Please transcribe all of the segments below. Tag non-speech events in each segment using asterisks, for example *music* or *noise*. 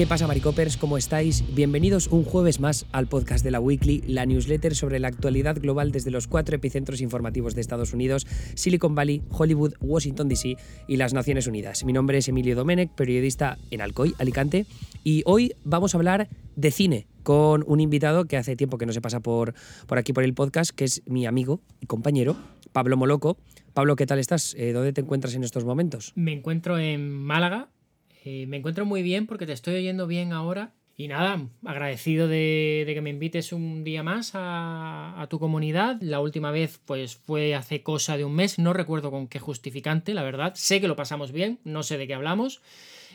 ¿Qué pasa, Maricopers? ¿Cómo estáis? Bienvenidos un jueves más al podcast de la Weekly, la newsletter sobre la actualidad global desde los cuatro epicentros informativos de Estados Unidos, Silicon Valley, Hollywood, Washington DC y las Naciones Unidas. Mi nombre es Emilio Domenech, periodista en Alcoy, Alicante, y hoy vamos a hablar de cine con un invitado que hace tiempo que no se pasa por, por aquí por el podcast, que es mi amigo y compañero, Pablo Moloco. Pablo, ¿qué tal estás? Eh, ¿Dónde te encuentras en estos momentos? Me encuentro en Málaga. Eh, me encuentro muy bien porque te estoy oyendo bien ahora. Y nada, agradecido de, de que me invites un día más a, a, tu comunidad. La última vez pues fue hace cosa de un mes, no recuerdo con qué justificante, la verdad. Sé que lo pasamos bien, no sé de qué hablamos.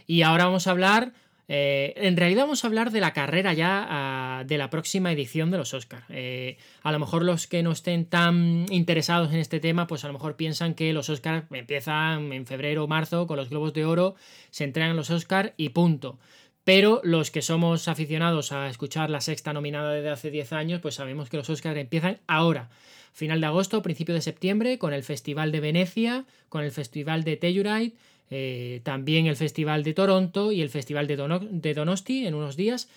Y ahora vamos a hablar eh, en realidad vamos a hablar de la carrera ya uh, de la próxima edición de los Oscars. Eh, a lo mejor los que no estén tan interesados en este tema, pues a lo mejor piensan que los Oscars empiezan en febrero o marzo con los Globos de Oro, se entregan los Oscars y punto. Pero los que somos aficionados a escuchar la sexta nominada desde hace 10 años, pues sabemos que los Oscars empiezan ahora, final de agosto, principio de septiembre, con el Festival de Venecia, con el Festival de Telluride, eh, también el Festival de Toronto y el Festival de, Dono de, Donosti en unos días.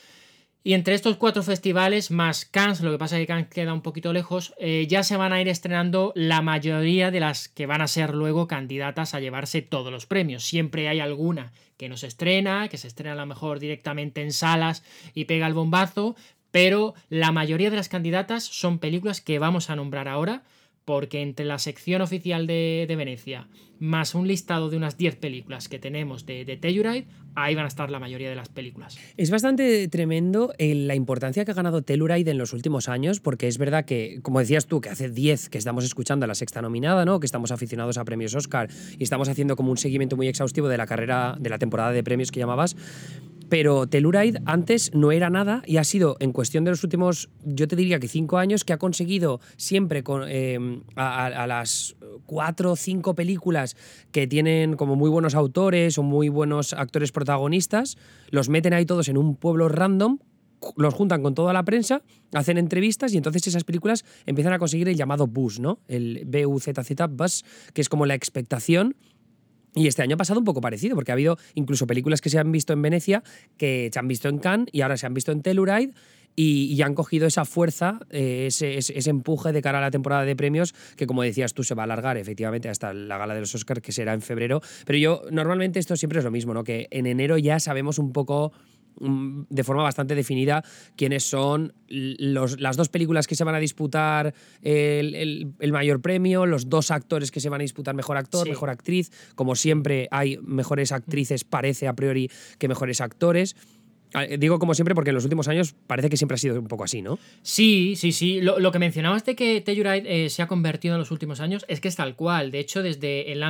Y entre estos cuatro festivales, más Cannes, lo que pasa es que Cannes queda un poquito lejos, eh, ya se van a ir estrenando la mayoría de las que van a ser luego candidatas a llevarse todos los premios. Siempre hay alguna que no se estrena, que se estrena a lo mejor directamente en salas y pega el bombazo, pero la mayoría de las candidatas son películas que vamos a nombrar ahora porque entre la sección oficial de, Venecia más un listado de unas 10 películas que tenemos de, de Telluride, ahí van a estar la mayoría de las películas. Es bastante tremendo eh, la importancia que ha ganado Telluride en los últimos años, porque es verdad que, como decías tú, que hace 10 que estamos escuchando a la sexta nominada, ¿no? que estamos aficionados a premios Oscar y estamos haciendo como un seguimiento muy exhaustivo de la carrera, de la temporada de premios que llamabas, pero Telluride antes no era nada y ha sido en cuestión de los últimos, yo te diría que cinco años, que ha conseguido siempre con, a, a, las cuatro o cinco películas que tienen como muy buenos autores o muy buenos actores protagonistas, los meten ahí todos en un pueblo random los juntan con toda la prensa, hacen entrevistas y entonces esas películas empiezan a conseguir el llamado buzz, ¿no? El BUZZ buzz, que es como la expectación y este año ha pasado un poco parecido, porque ha habido incluso películas que se han visto en Venecia, que se han visto en Cannes y ahora se han visto en Telluride. Y, han cogido esa fuerza, eh, ese, empuje de cara a la temporada de premios, que como decías tú, se va a alargar efectivamente hasta la gala de los Oscars, que será en febrero. Pero yo, normalmente esto siempre es lo mismo, ¿no? Que en enero ya sabemos un poco de forma bastante definida quiénes son los, las dos películas que se van a disputar el, el, el, mayor premio, los dos actores que se van a disputar mejor actor, sí. mejor actriz. Como siempre, hay mejores actrices, parece a priori, que mejores actores. Ah, digo como siempre porque en los últimos años parece que siempre ha sido un poco así, ¿no? Sí, sí, sí. Lo, lo que mencionabas de que Telluride eh, se ha convertido en los últimos años es que es tal cual. De hecho, desde el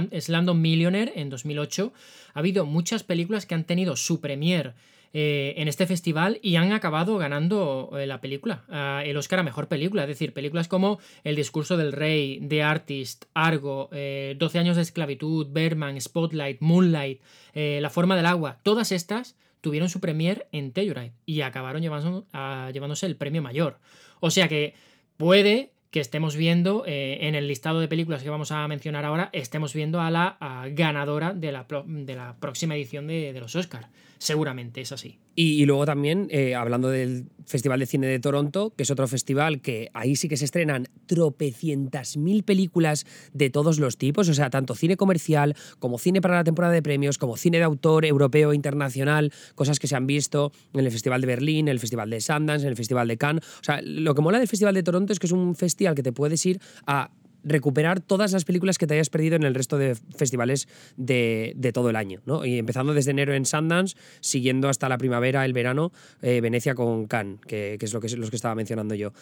Millionaire en 2008 ha habido muchas películas que han tenido su premier eh, en este festival y han acabado ganando eh, la película, eh, el Oscar a Mejor Película. Es decir, películas como El Discurso del Rey, The Artist, Argo, 12 años de esclavitud, Berman, Spotlight, Moonlight, La Forma del Agua, todas estas tuvieron su premier en Telluride y acabaron llevando, llevándose el premio mayor. O sea que puede que estemos viendo en el listado de películas que vamos a mencionar ahora, estemos viendo a la ganadora de la, de la, próxima edición de, de los Oscars. Seguramente es así. Y, luego también, eh, hablando del Festival de Cine de Toronto, que es otro festival que ahí sí que se estrenan tropecientas mil películas de todos los tipos, o sea, tanto cine comercial como cine para la temporada de premios, como cine de autor europeo, internacional, cosas que se han visto en el Festival de Berlín, en el Festival de Sundance, en el Festival de Cannes. O sea, lo que mola del Festival de Toronto es que es un festival que te puedes ir a recuperar todas las películas que te hayas perdido en el resto de festivales de, todo el año, ¿no? Y empezando desde enero en Sundance, siguiendo hasta la primavera, el verano, eh, Venecia con Cannes, que, es lo que, los que estaba mencionando yo.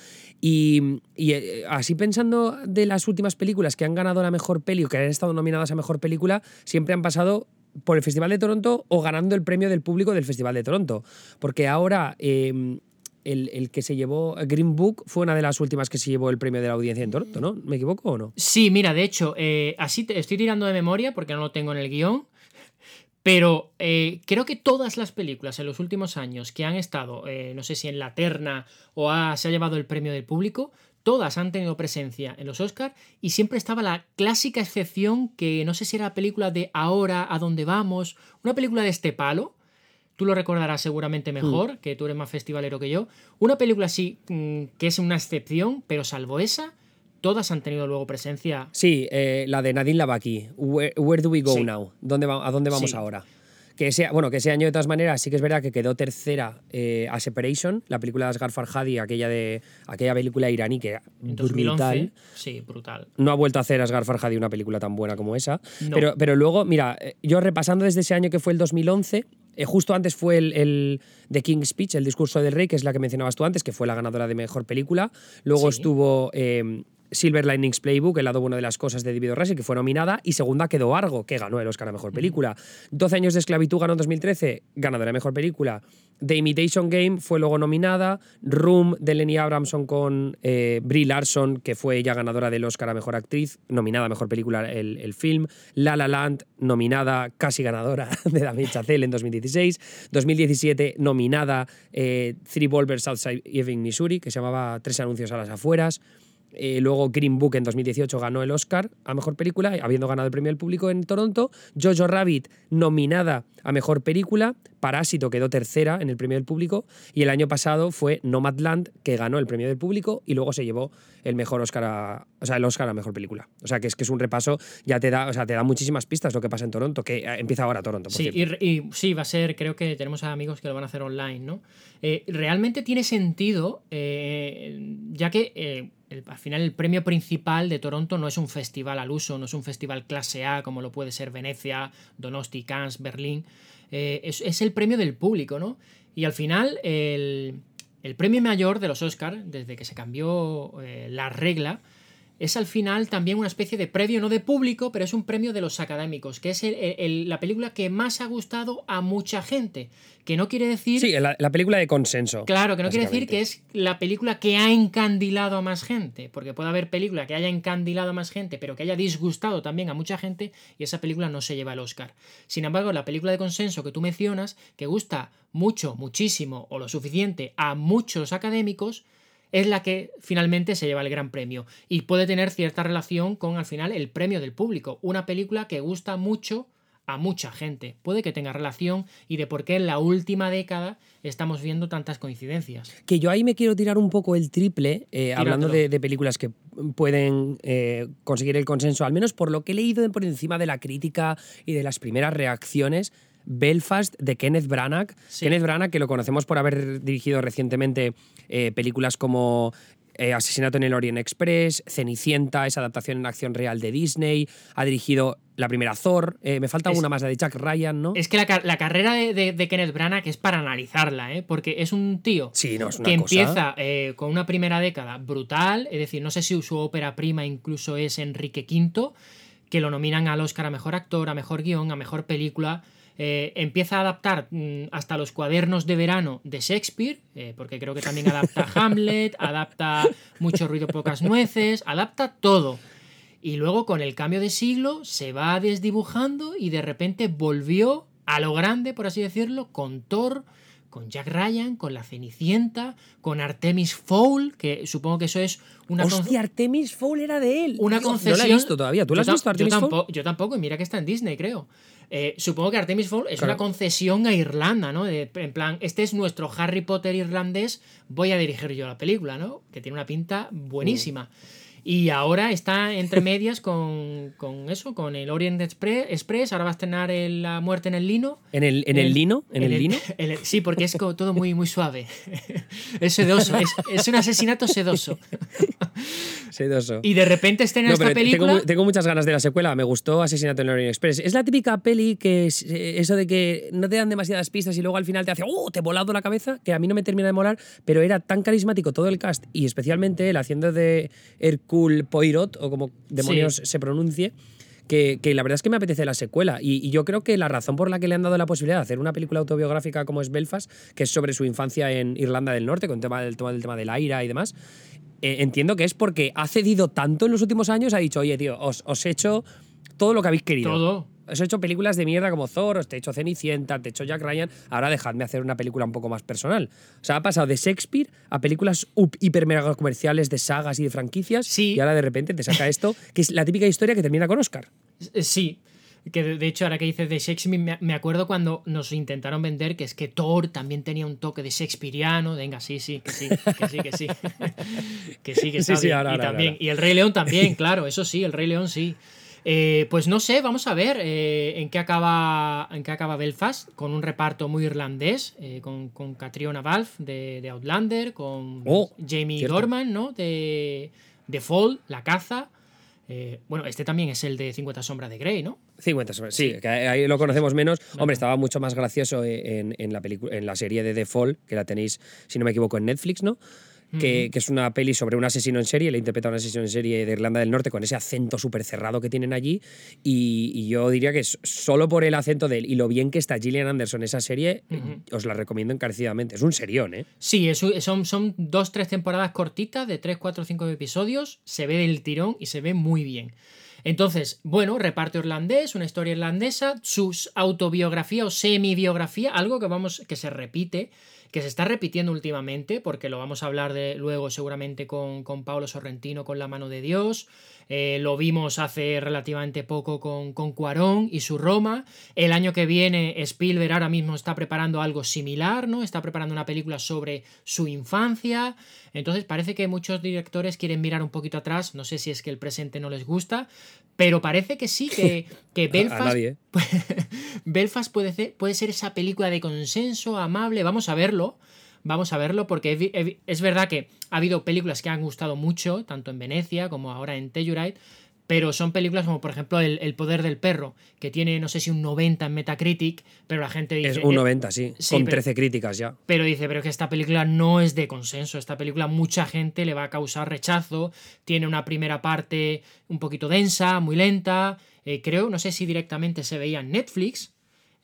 Y, eh, así pensando de las últimas películas que han ganado la mejor peli o que han estado nominadas a mejor película, siempre han pasado por el Festival de Toronto o ganando el premio del público del Festival de Toronto. Porque ahora eh, el, que se llevó Green Book fue una de las últimas que se llevó el premio de la audiencia en Toronto, ¿no? ¿Me equivoco o no? Sí, mira, de hecho, eh, así te estoy tirando de memoria porque no lo tengo en el guion. Pero eh, creo que todas las películas en los últimos años que han estado, eh, no sé si en la terna o se ha llevado el premio del público, todas han tenido presencia en los Oscars y siempre estaba la clásica excepción que no sé si era la película de Ahora, a dónde vamos, una película de este palo, tú lo recordarás seguramente mejor, que tú eres más festivalero que yo. Una película así, mm, que es una excepción, pero salvo esa, todas han tenido luego presencia. Sí, eh, la de Nadine Lavaki, Where, where do we go now? ¿Dónde va- ¿A dónde vamos Sí. ahora? Que ese, bueno, que ese año de todas maneras sí que es verdad que quedó tercera eh, a Separation, la película de Asghar Farhadi, aquella, de, aquella película iraní que era En 2011. brutal. Sí, brutal. No ha vuelto a hacer Asghar Farhadi una película tan buena como esa. No. Pero, pero luego, mira, eh, yo repasando desde ese año que fue el 2011, eh, justo antes fue el, el The King's Speech, el discurso del rey, que es la que mencionabas tú antes, que fue la ganadora de mejor película. Luego Sí. estuvo eh, Silver Linings Playbook, el lado bueno de las cosas de David O. Russell, que fue nominada. Y segunda quedó Argo, que ganó el Oscar a mejor película. 12 años de esclavitud ganó en 2013, ganadora de mejor película. The Imitation Game fue luego nominada. Room de Lenny Abramson con eh, Brie Larson, que fue ella ganadora del Oscar a mejor actriz, nominada a mejor película el, el film. La La Land, nominada, casi ganadora *laughs* de Damien Chazelle en 2016. 2017, nominada eh, Three Boulders Outside Ebbing, Missouri, que se llamaba Tres anuncios a las afueras. Eh, luego Green Book en 2018 ganó el Oscar a Mejor Película, habiendo ganado el premio del público en Toronto. Jojo Rabbit nominada a Mejor Película. Parásito quedó tercera en el premio del público. Y el año pasado fue Nomadland, que ganó el premio del público y luego se llevó el mejor Oscar a, o sea, el Oscar a Mejor Película. O sea, que es que es un repaso, ya te da, o sea, te da muchísimas pistas lo que pasa en Toronto, que eh, empieza ahora Toronto, por Sí, y, sí, va a ser, creo que tenemos a amigos que lo van a hacer online, ¿no? Eh, realmente tiene sentido, eh, ya que eh, el- al final el premio principal de Toronto no es un festival al uso, no es un festival clase A como lo puede ser Venecia, Donosti, Cannes, Berlín, eh, es, es el premio del público, ¿no? Y al final el, el premio mayor de los Oscars, desde que se cambió eh, la regla, es al final también una especie de premio, no de público, pero es un premio de los académicos, que es el- el- la película que más ha gustado a mucha gente. Que no quiere decir. Sí, la, la película de consenso. Claro, que no quiere decir que es la película que ha encandilado a más gente, porque puede haber película que haya encandilado a más gente, pero que haya disgustado también a mucha gente y esa película no se lleva el Oscar. Sin embargo, la película de consenso que tú mencionas, que gusta mucho, muchísimo o lo suficiente a muchos académicos, es la que finalmente se lleva el gran premio y puede tener cierta relación con al final el premio del público, una película que gusta mucho a mucha gente. Puede que tenga relación y de por qué en la última década estamos viendo tantas coincidencias. Que yo ahí me quiero tirar un poco el triple, eh, hablando de, de películas que pueden eh, conseguir el consenso, al menos por lo que he leído por encima de la crítica y de las primeras reacciones. Belfast de Kenneth Branagh. Sí. Kenneth Branagh, que lo conocemos por haber dirigido recientemente eh, películas como eh, Asesinato en el Orient Express, Cenicienta, esa adaptación en acción real de Disney. Ha dirigido la primera Thor. eh, me falta Es- una más, la de Jack Ryan, ¿no? Es que la, ca- la carrera de, de- de Kenneth Branagh es para analizarla, ¿eh? porque es un tío sí, no, es una que cosa. empieza eh, con una primera década brutal, es decir, no sé si su ópera prima incluso es Enrique V, que lo nominan al Oscar a Mejor Actor, a Mejor Guión, a Mejor Película. Eh, empieza a adaptar mm, hasta los cuadernos de verano de Shakespeare, eh, porque creo que también adapta *laughs* Hamlet, adapta Mucho ruido, pocas nueces, adapta todo. Y luego con el cambio de siglo se va desdibujando y de repente volvió a lo grande, por así decirlo, con Thor, con Jack Ryan, con la Cenicienta, con Artemis Fowl, que supongo que eso es una Hostia, Artemis Fowl era de él. una concesión. No la he visto todavía. ¿Tú la has Yo visto, Artemis yo Fowl? tampoco, yo tampoco, y mira que está en Disney, creo. Eh, supongo que Artemis Fowl es Claro. una concesión a Irlanda, ¿no? De- en plan, este es nuestro Harry Potter irlandés, voy a dirigir yo la película, ¿no? Que tiene una pinta buenísima. Y ahora está entre *laughs* medias con, con eso, con el Orient Expre- Express. Ahora va a estrenar el- La muerte en el lino. ¿En el, en el lino? ¿En el, lino? *laughs* sí, porque es todo muy, muy suave. *laughs* es sedoso, es, es un asesinato sedoso. Sedoso. Y de repente estrena No, esta película. tengo, mu- tengo muchas ganas de la secuela. Me gustó Asesinato en el Orient Express. Es la típica peli que es eh, eso de que no te dan demasiadas pistas y luego al final te hace ¡Oh! Te he volado la cabeza, que a mí no me termina de molar, pero era tan carismático todo el cast y especialmente él haciendo de Hercule Poirot, o como demonios se pronuncie. Que, que la verdad es que me apetece la secuela. Y, y yo creo que la razón por la que le han dado la posibilidad de hacer una película autobiográfica como es Belfast, que es sobre su infancia en Irlanda del Norte, con tema del, tema del tema del aire y demás, eh, entiendo que es porque ha cedido tanto en los últimos años, ha dicho, oye, tío, os, os he hecho todo lo que habéis querido. Todo. Os he hecho películas de mierda como Thor, os te he hecho Cenicienta, te he hecho Jack Ryan, ahora dejadme hacer una película un poco más personal. O sea, ha pasado de Shakespeare a películas up- hiper mega comerciales de sagas y de franquicias Sí. y ahora de repente te saca esto, que es la típica historia que termina con Oscar. Eh, Sí. Que de, hecho, ahora que dices de Shakespeare, me, acuerdo cuando nos intentaron vender que es que Thor también tenía un toque de Shakespeareano. Venga, sí, sí, que sí, que sí, que sí. *laughs* que sí, que Sí, sí, bien. ahora, y ahora, también. ahora. Y el Rey León también, claro, eso sí, el Rey León sí. Eh, pues no sé, vamos a ver eh, en, qué acaba, en qué acaba Belfast, con un reparto muy irlandés, eh, con, con Catriona Balfe de, de Outlander, con Oh, Jamie cierto. Dorman, ¿no? De, de Fall, La Caza. Eh, bueno, este también es el de 50 Sombras de Grey, ¿no? 50 sobre- sí, que ahí lo conocemos menos. Hombre, estaba mucho más gracioso en, en la película, en la serie de The Fall, que la tenéis, si no me equivoco, en Netflix, ¿no? Que, que es una peli sobre un asesino en serie, le interpreta a un asesino en serie de Irlanda del Norte con ese acento súper cerrado que tienen allí. Y, y yo diría que solo por el acento de él y lo bien que está Gillian Anderson en esa serie, os la recomiendo encarecidamente. Es un serión, ¿eh? Sí, es son, son dos, tres temporadas cortitas de tres, cuatro, cinco episodios. Se ve del tirón y se ve muy bien. Entonces, bueno, reparto irlandés, una historia irlandesa, su autobiografía o semi-biografía, algo que vamos, que se repite, que se está repitiendo últimamente, porque lo vamos a hablar de luego seguramente con, con Paolo Sorrentino con La mano de Dios. Eh, lo vimos hace relativamente poco con, con Cuarón y su Roma. El año que viene Spielberg ahora mismo está preparando algo similar, ¿no? Está preparando una película sobre su infancia. Entonces parece que muchos directores quieren mirar un poquito atrás. No sé si es que el presente no les gusta, pero parece que sí, que, *laughs* que A- a Belfast nadie, ¿eh? *laughs* Belfast puede ser, puede ser esa película de consenso, amable. Vamos a verlo. Vamos a verlo porque es verdad que ha habido películas que han gustado mucho, tanto en Venecia como ahora en Telluride, pero son películas como por ejemplo El, El poder del perro, que tiene no sé si un 90 en Metacritic, pero la gente dice... Es un eh, 90, sí. sí, con pero- 13 críticas ya. pero dice, pero que esta película no es de consenso. Esta película mucha gente le va a causar rechazo. Tiene una primera parte un poquito densa, muy lenta. eh, creo, no sé si directamente se veía en Netflix.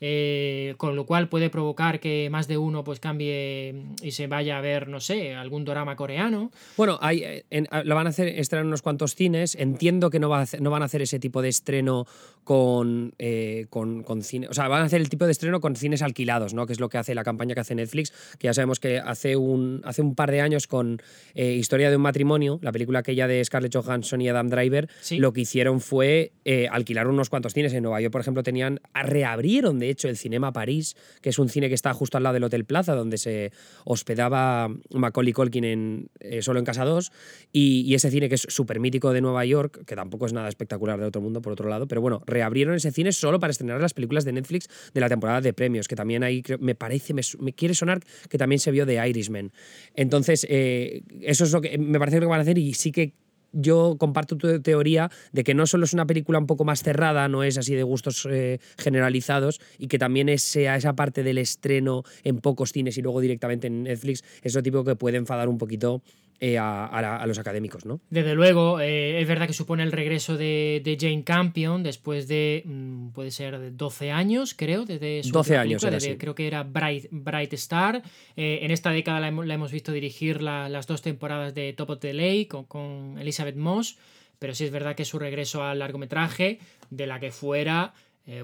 Eh, con lo cual puede provocar que más de uno pues cambie y se vaya a ver, no sé, algún drama coreano. Bueno, hay, eh, en- a- lo van a hacer estrenar en unos cuantos cines. Entiendo que no, va a hacer- no van a hacer ese tipo de estreno con, eh, con, con cine. O sea, van a hacer el tipo de estreno con cines alquilados, ¿no? Que es lo que hace la campaña que hace Netflix, que ya sabemos que hace un, hace un par de años con eh, Historia de un matrimonio, la película aquella de Scarlett Johansson y Adam Driver, Sí. lo que hicieron fue alquilar unos cuantos cines. En Nueva York, por ejemplo, tenían. Reabrieron, de hecho, el Cinema París, que es un cine que está justo al lado del Hotel Plaza, donde se hospedaba Macaulay Culkin en eh, Solo en Casa 2. Y, ese cine que es súper mítico de Nueva York, que tampoco es nada espectacular de otro mundo, por otro lado. Pero bueno, reabrieron ese cine solo para estrenar las películas de Netflix de la temporada de premios, que también ahí me parece, me, quiere sonar que también se vio de Irishman. Entonces, eh, eso es lo que me parece que van a hacer y sí que yo comparto tu teoría de que no solo es una película un poco más cerrada, no es así de gustos eh, generalizados, y que también es, sea esa parte del estreno en pocos cines y luego directamente en Netflix, es lo tipo que puede enfadar un poquito eh, a, a la- a los académicos, ¿no? Desde luego, eh, es verdad que supone el regreso de, de Jane Campion después de, mm, puede ser, de 12 años, creo, desde su 12 última años película, era desde- así. creo que era Bright, Bright Star. Eh, en esta década la hemos, la hemos visto dirigir la- las dos temporadas de Top of the Lake con, con Elizabeth Moss, pero sí es verdad que su regreso al largometraje, de la que fuera,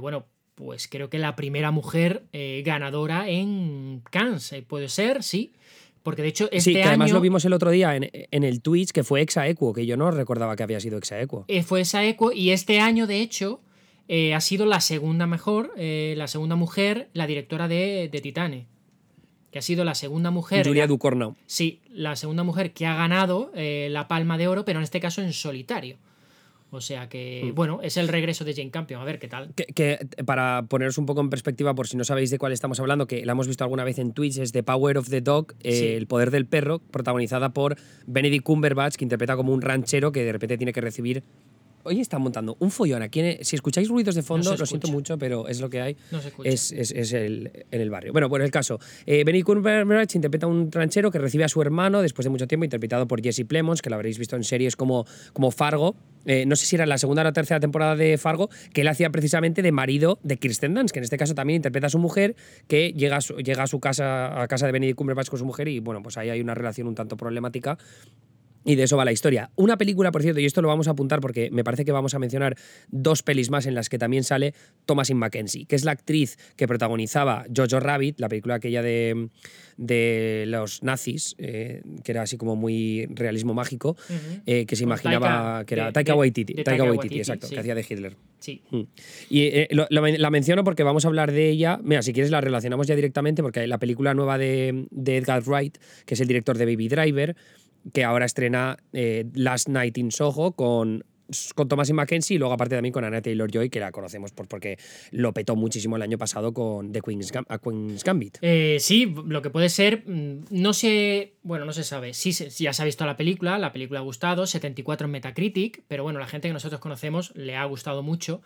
bueno, pues creo que la primera mujer ganadora en Cannes, puede ser, sí. Porque de hecho este sí, que además año... lo vimos el otro día en, en el Twitch, que fue Exaequo, que yo no recordaba que había sido Exaequo. eh, fue esa eco y este año de hecho eh, ha sido la segunda mejor, eh, la segunda mujer, la directora de, de Titane. Que ha sido la segunda mujer. Julia Ducournau. Sí, la segunda mujer que ha ganado la palma de oro, pero en este caso en solitario. O sea que, Mm. bueno, es el regreso de Jane Campion. A ver qué tal. Que, que, para poneros un poco en perspectiva, por si no sabéis de cuál estamos hablando, que la hemos visto alguna vez en Twitch, es The Power of the Dog, eh, Sí. El Poder del Perro, protagonizada por Benedict Cumberbatch, que interpreta como un ranchero que de repente tiene que recibir. Hoy está montando un follón aquí. en- si escucháis ruidos de fondo, lo siento mucho, pero es lo que hay. No se escucha. Es, es- es el, en el barrio. Bueno, pues el caso. Eh, Benedict Cumberbatch interpreta a un ranchero que recibe a su hermano después de mucho tiempo, interpretado por Jesse Plemons, que lo habréis visto en series como, como Fargo. Eh, no sé si era la segunda o la tercera temporada de Fargo, que él hacía precisamente de marido de Kirsten Dunst, que en este caso también interpreta a su mujer, que llega a su, llega a su casa, a casa de Benedict Cumberbatch con su mujer, y bueno, pues ahí hay una relación un tanto problemática Y de eso va la historia. Una película, por cierto, y esto lo vamos a apuntar porque me parece que vamos a mencionar dos pelis más en las que también sale Thomasin Mackenzie, que es la actriz que protagonizaba Jojo Rabbit, la película aquella de, de los nazis, eh, que era así como muy realismo mágico, eh, que se imaginaba que era Taika Waititi, Taika Waititi, exacto, que hacía de Hitler. Sí. Mm. Y eh, lo- lo- la menciono porque vamos a hablar de ella. Mira, si quieres la relacionamos ya directamente porque la película nueva de, de Edgar Wright, que es el director de Baby Driver, que ahora estrena eh, Last Night in Soho con, con Thomasin Mackenzie y luego aparte también con Anna Taylor-Joy, que la conocemos por, porque lo petó muchísimo el año pasado con The Queen's, a Queen's Gambit. Eh, sí, lo que puede ser, mm, no sé, bueno, no se sabe. Sí, ya se ha visto la película, la película ha gustado, 74 en Metacritic, pero bueno, la gente que nosotros conocemos le ha gustado mucho.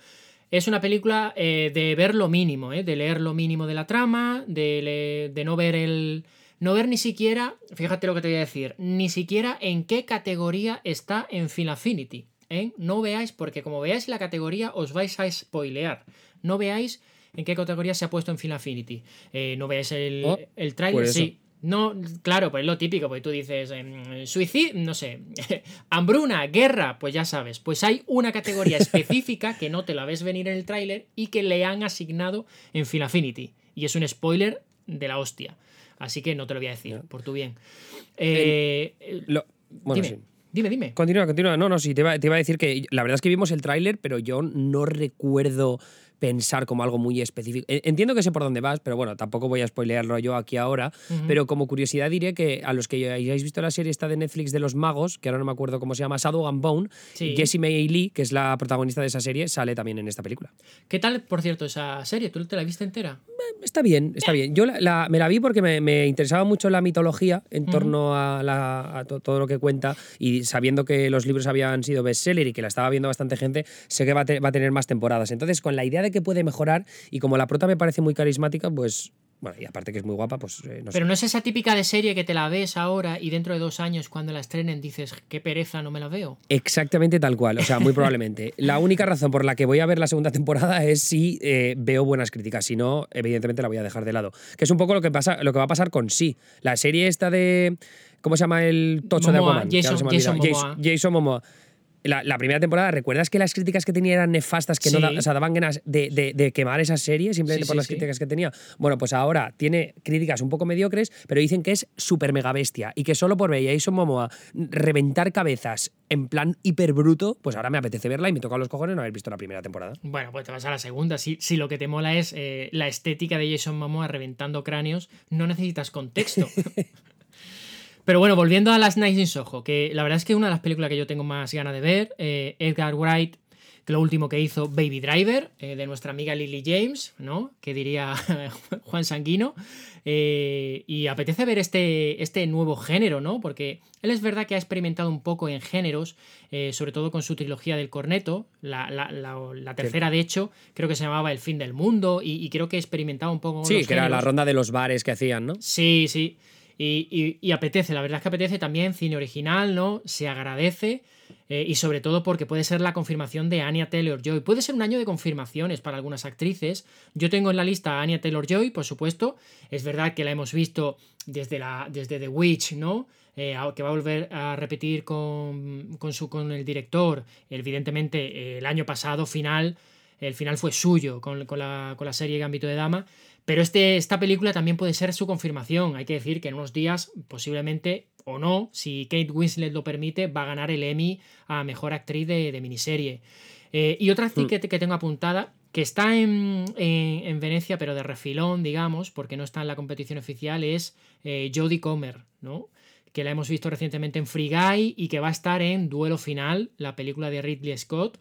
Es una película eh, de ver lo mínimo, de leer lo mínimo de la trama, de, de no ver el. No ver ni siquiera, fíjate lo que te voy a decir, ni siquiera en qué categoría está en Film Affinity. ¿eh? No veáis, porque como veáis la categoría os vais a spoilear. No veáis en qué categoría se ha puesto en Film Affinity. Eh, no veáis el, Oh, el trailer, pues sí. No, claro, pues es lo típico, porque tú dices em, suicidio, no sé, *laughs* hambruna, guerra, pues ya sabes. Pues hay una categoría *laughs* específica que no te la ves venir en el tráiler y que le han asignado en Film Affinity. Y es un spoiler de la hostia. Así que no te lo voy a decir, por tu bien. Eh, eh, Lo- bueno, dime, sí. dime, dime. Continúa, continúa. No, no, sí, te iba, te iba a decir que la verdad es que vimos el tráiler, pero yo no recuerdo pensar como algo muy específico. E- Entiendo que sé por dónde vas, pero bueno, tampoco voy a spoilearlo yo aquí ahora. Ujú. Pero como curiosidad diré que a los que hayáis visto la serie esta de Netflix de los magos, que ahora no me acuerdo cómo se llama, Shadow and Bone, Sí. Jessie May Lee, que es la protagonista de esa serie, sale también en esta película. ¿Qué tal, por cierto, esa serie? ¿Tú te la viste entera? Está bien, está bien. Yo la- la- me la vi porque me, me interesaba mucho la mitología en torno a, la- a to- todo lo que cuenta y sabiendo que los libros habían sido bestseller y que la estaba viendo bastante gente, sé que va a, te- va a tener más temporadas. Entonces, con la idea de que puede mejorar y como la prota me parece muy carismática, pues, bueno, y aparte que es muy guapa, pues eh, no sé. Pero no es esa típica de serie que te la ves ahora y dentro de dos años cuando la estrenen dices, qué pereza, no me la veo. Exactamente tal cual, o sea, muy probablemente. *laughs* La única razón por la que voy a ver la segunda temporada es si eh, veo buenas críticas, si no, evidentemente la voy a dejar de lado. Que es un poco lo que pasa, lo que va a pasar con sí. La serie esta de ¿cómo se llama el tocho de Momoa, Aquaman? Jason-. Jason Jason, Momoa. La, la primera temporada, ¿recuerdas que las críticas que tenía eran nefastas, que no Sí. o sea, daban ganas de, de- de quemar esa serie simplemente Sí, por sí, las críticas que tenía? Bueno, pues ahora tiene críticas un poco mediocres, pero dicen que es súper mega bestia y que solo por ver Jason Momoa reventar cabezas en plan hiper bruto, pues ahora me apetece verla y me toca los cojones no haber visto la primera temporada. Bueno, pues te vas a la segunda. Si, si lo que te mola es eh, la estética de Jason Momoa reventando cráneos, no necesitas contexto. *laughs* Pero bueno, volviendo a Las Nights in Soho, que la verdad es que una de las películas que yo tengo más ganas de ver, eh, Edgar Wright, que lo último que hizo Baby Driver, eh, de nuestra amiga Lily James, ¿no? Que diría *laughs* Juan Sanguino. Eh, y apetece ver este, este nuevo género, ¿no? Porque él es verdad que ha experimentado un poco en géneros, eh, sobre todo con su trilogía del corneto. La, la- la- la tercera, de hecho, creo que se llamaba El fin del mundo. Y, y creo que experimentaba un poco Sí, que era la ronda de los bares que hacían, ¿no? Sí, sí. Y, y- y apetece, la verdad es que apetece también cine original, ¿no? Se agradece. eh, y sobre todo porque puede ser la confirmación de Anya Taylor Joy. Puede ser un año de confirmaciones para algunas actrices. Yo tengo en la lista a Anya Taylor Joy, por supuesto. Es verdad que la hemos visto desde, la, desde The Witch, ¿no? Eh, que va a volver a repetir con, con, su, con el director. Evidentemente, eh, el año pasado, final. El final fue suyo con, con la, con la serie Gambito de Dama. Pero este, esta película también puede ser su confirmación. Hay que decir que en unos días, posiblemente o no, si Kate Winslet lo permite, va a ganar el Emmy a mejor actriz de, de miniserie. Eh, y otra actriz que, que tengo apuntada, que está en, en- en Venecia, pero de refilón, digamos, porque no está en la competición oficial, es eh, Jodie Comer, ¿no? Que la hemos visto recientemente en Free Guy y que va a estar en Duelo Final, la película de Ridley Scott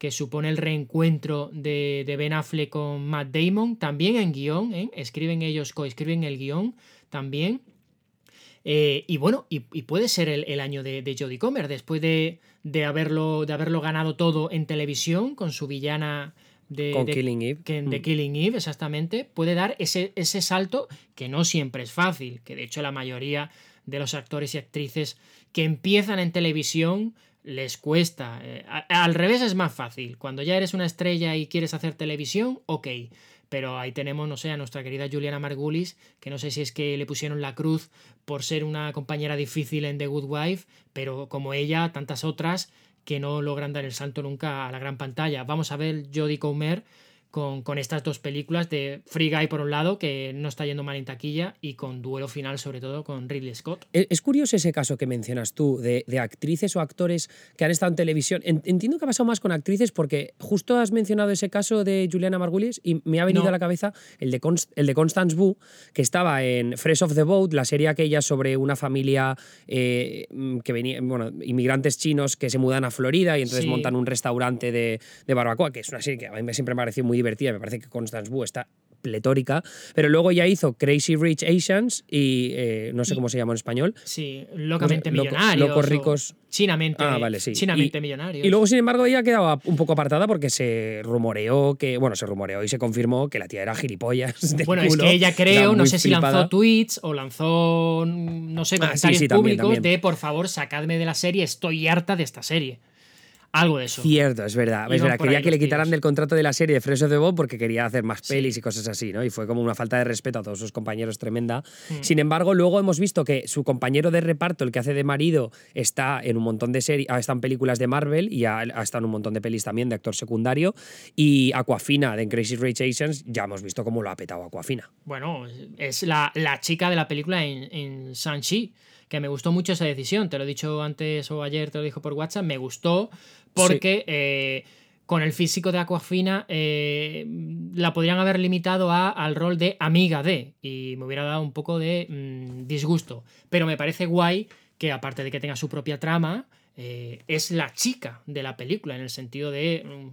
que supone el reencuentro de, de Ben Affleck con Matt Damon, también en guion, ¿eh? escriben ellos, coescriben el guion también. Eh, y bueno, y, y puede ser el, el año de, de Jodie Comer, después de, de, haberlo, de haberlo ganado todo en televisión con su villana de, Con de- Killing Eve. que- de Mm. Killing Eve, exactamente, puede dar ese, ese salto que no siempre es fácil, que de hecho la mayoría de los actores y actrices que empiezan en televisión les cuesta. Eh, al revés es más fácil. Cuando ya eres una estrella y quieres hacer televisión, ok. pero ahí tenemos, no sé, a nuestra querida Juliana Margulis, que no sé si es que le pusieron la cruz por ser una compañera difícil en The Good Wife, pero como ella, tantas otras que no logran dar el salto nunca a la gran pantalla. Vamos a ver Jodie Comer con, con, estas dos películas de Free Guy por un lado, que no está yendo mal en taquilla, y con duelo final sobre todo con Ridley Scott. E, es curioso ese caso que mencionas tú de, de actrices o actores que han estado en televisión. Entiendo que ha pasado más con actrices porque justo has mencionado ese caso de Juliana Margulies y me ha venido No. a la cabeza el de, Const- el de Constance Wu, que estaba en Fresh of the Boat, la serie aquella sobre una familia eh, que venía, bueno, inmigrantes chinos que se mudan a Florida y entonces Sí. montan un restaurante de, de barbacoa, que es una serie que a mí siempre me ha parecido muy divertida. Me parece que Constance Wu está pletórica, pero luego ya hizo Crazy Rich Asians y eh, no sé cómo se llama en español. Sí, locamente Loco- millonarios. locos ricos. Chinamente, Ah, vale, sí. chinamente Y- millonarios. Y luego, sin embargo, ella quedaba un poco apartada porque se rumoreó que, bueno, se rumoreó y se confirmó que la tía era gilipollas. Bueno, es que ella creo, no sé si flipada. lanzó tweets o lanzó, no sé, Ah, sí, comentarios sí, también, públicos también. de por favor, sacadme de la serie, estoy harta de esta serie. Algo de eso. Cierto, es verdad. Es verdad. Quería que le quitaran tiros. del contrato de la serie de Fresh of the Boat porque quería hacer más Sí. pelis y cosas así, ¿no? Y fue como una falta de respeto a todos sus compañeros tremenda. Mm. Sin embargo, luego hemos visto que su compañero de reparto, el que hace de marido, está en un montón de series, está en películas de Marvel y ha, ha estado en un montón de pelis también de actor secundario. Y Aquafina de Crazy Rich Asians, ya hemos visto cómo lo ha petado Aquafina. Bueno, es la, la chica de la película en, en Shang-Chi, que me gustó mucho esa decisión. Te lo he dicho antes o ayer, te lo dijo por WhatsApp. Me gustó porque eh, con el físico de Aquafina eh, la podrían haber limitado a, al rol de amiga de y me hubiera dado un poco de mm, disgusto. Pero me parece guay que aparte de que tenga su propia trama, eh, es la chica de la película, en el sentido de... mm,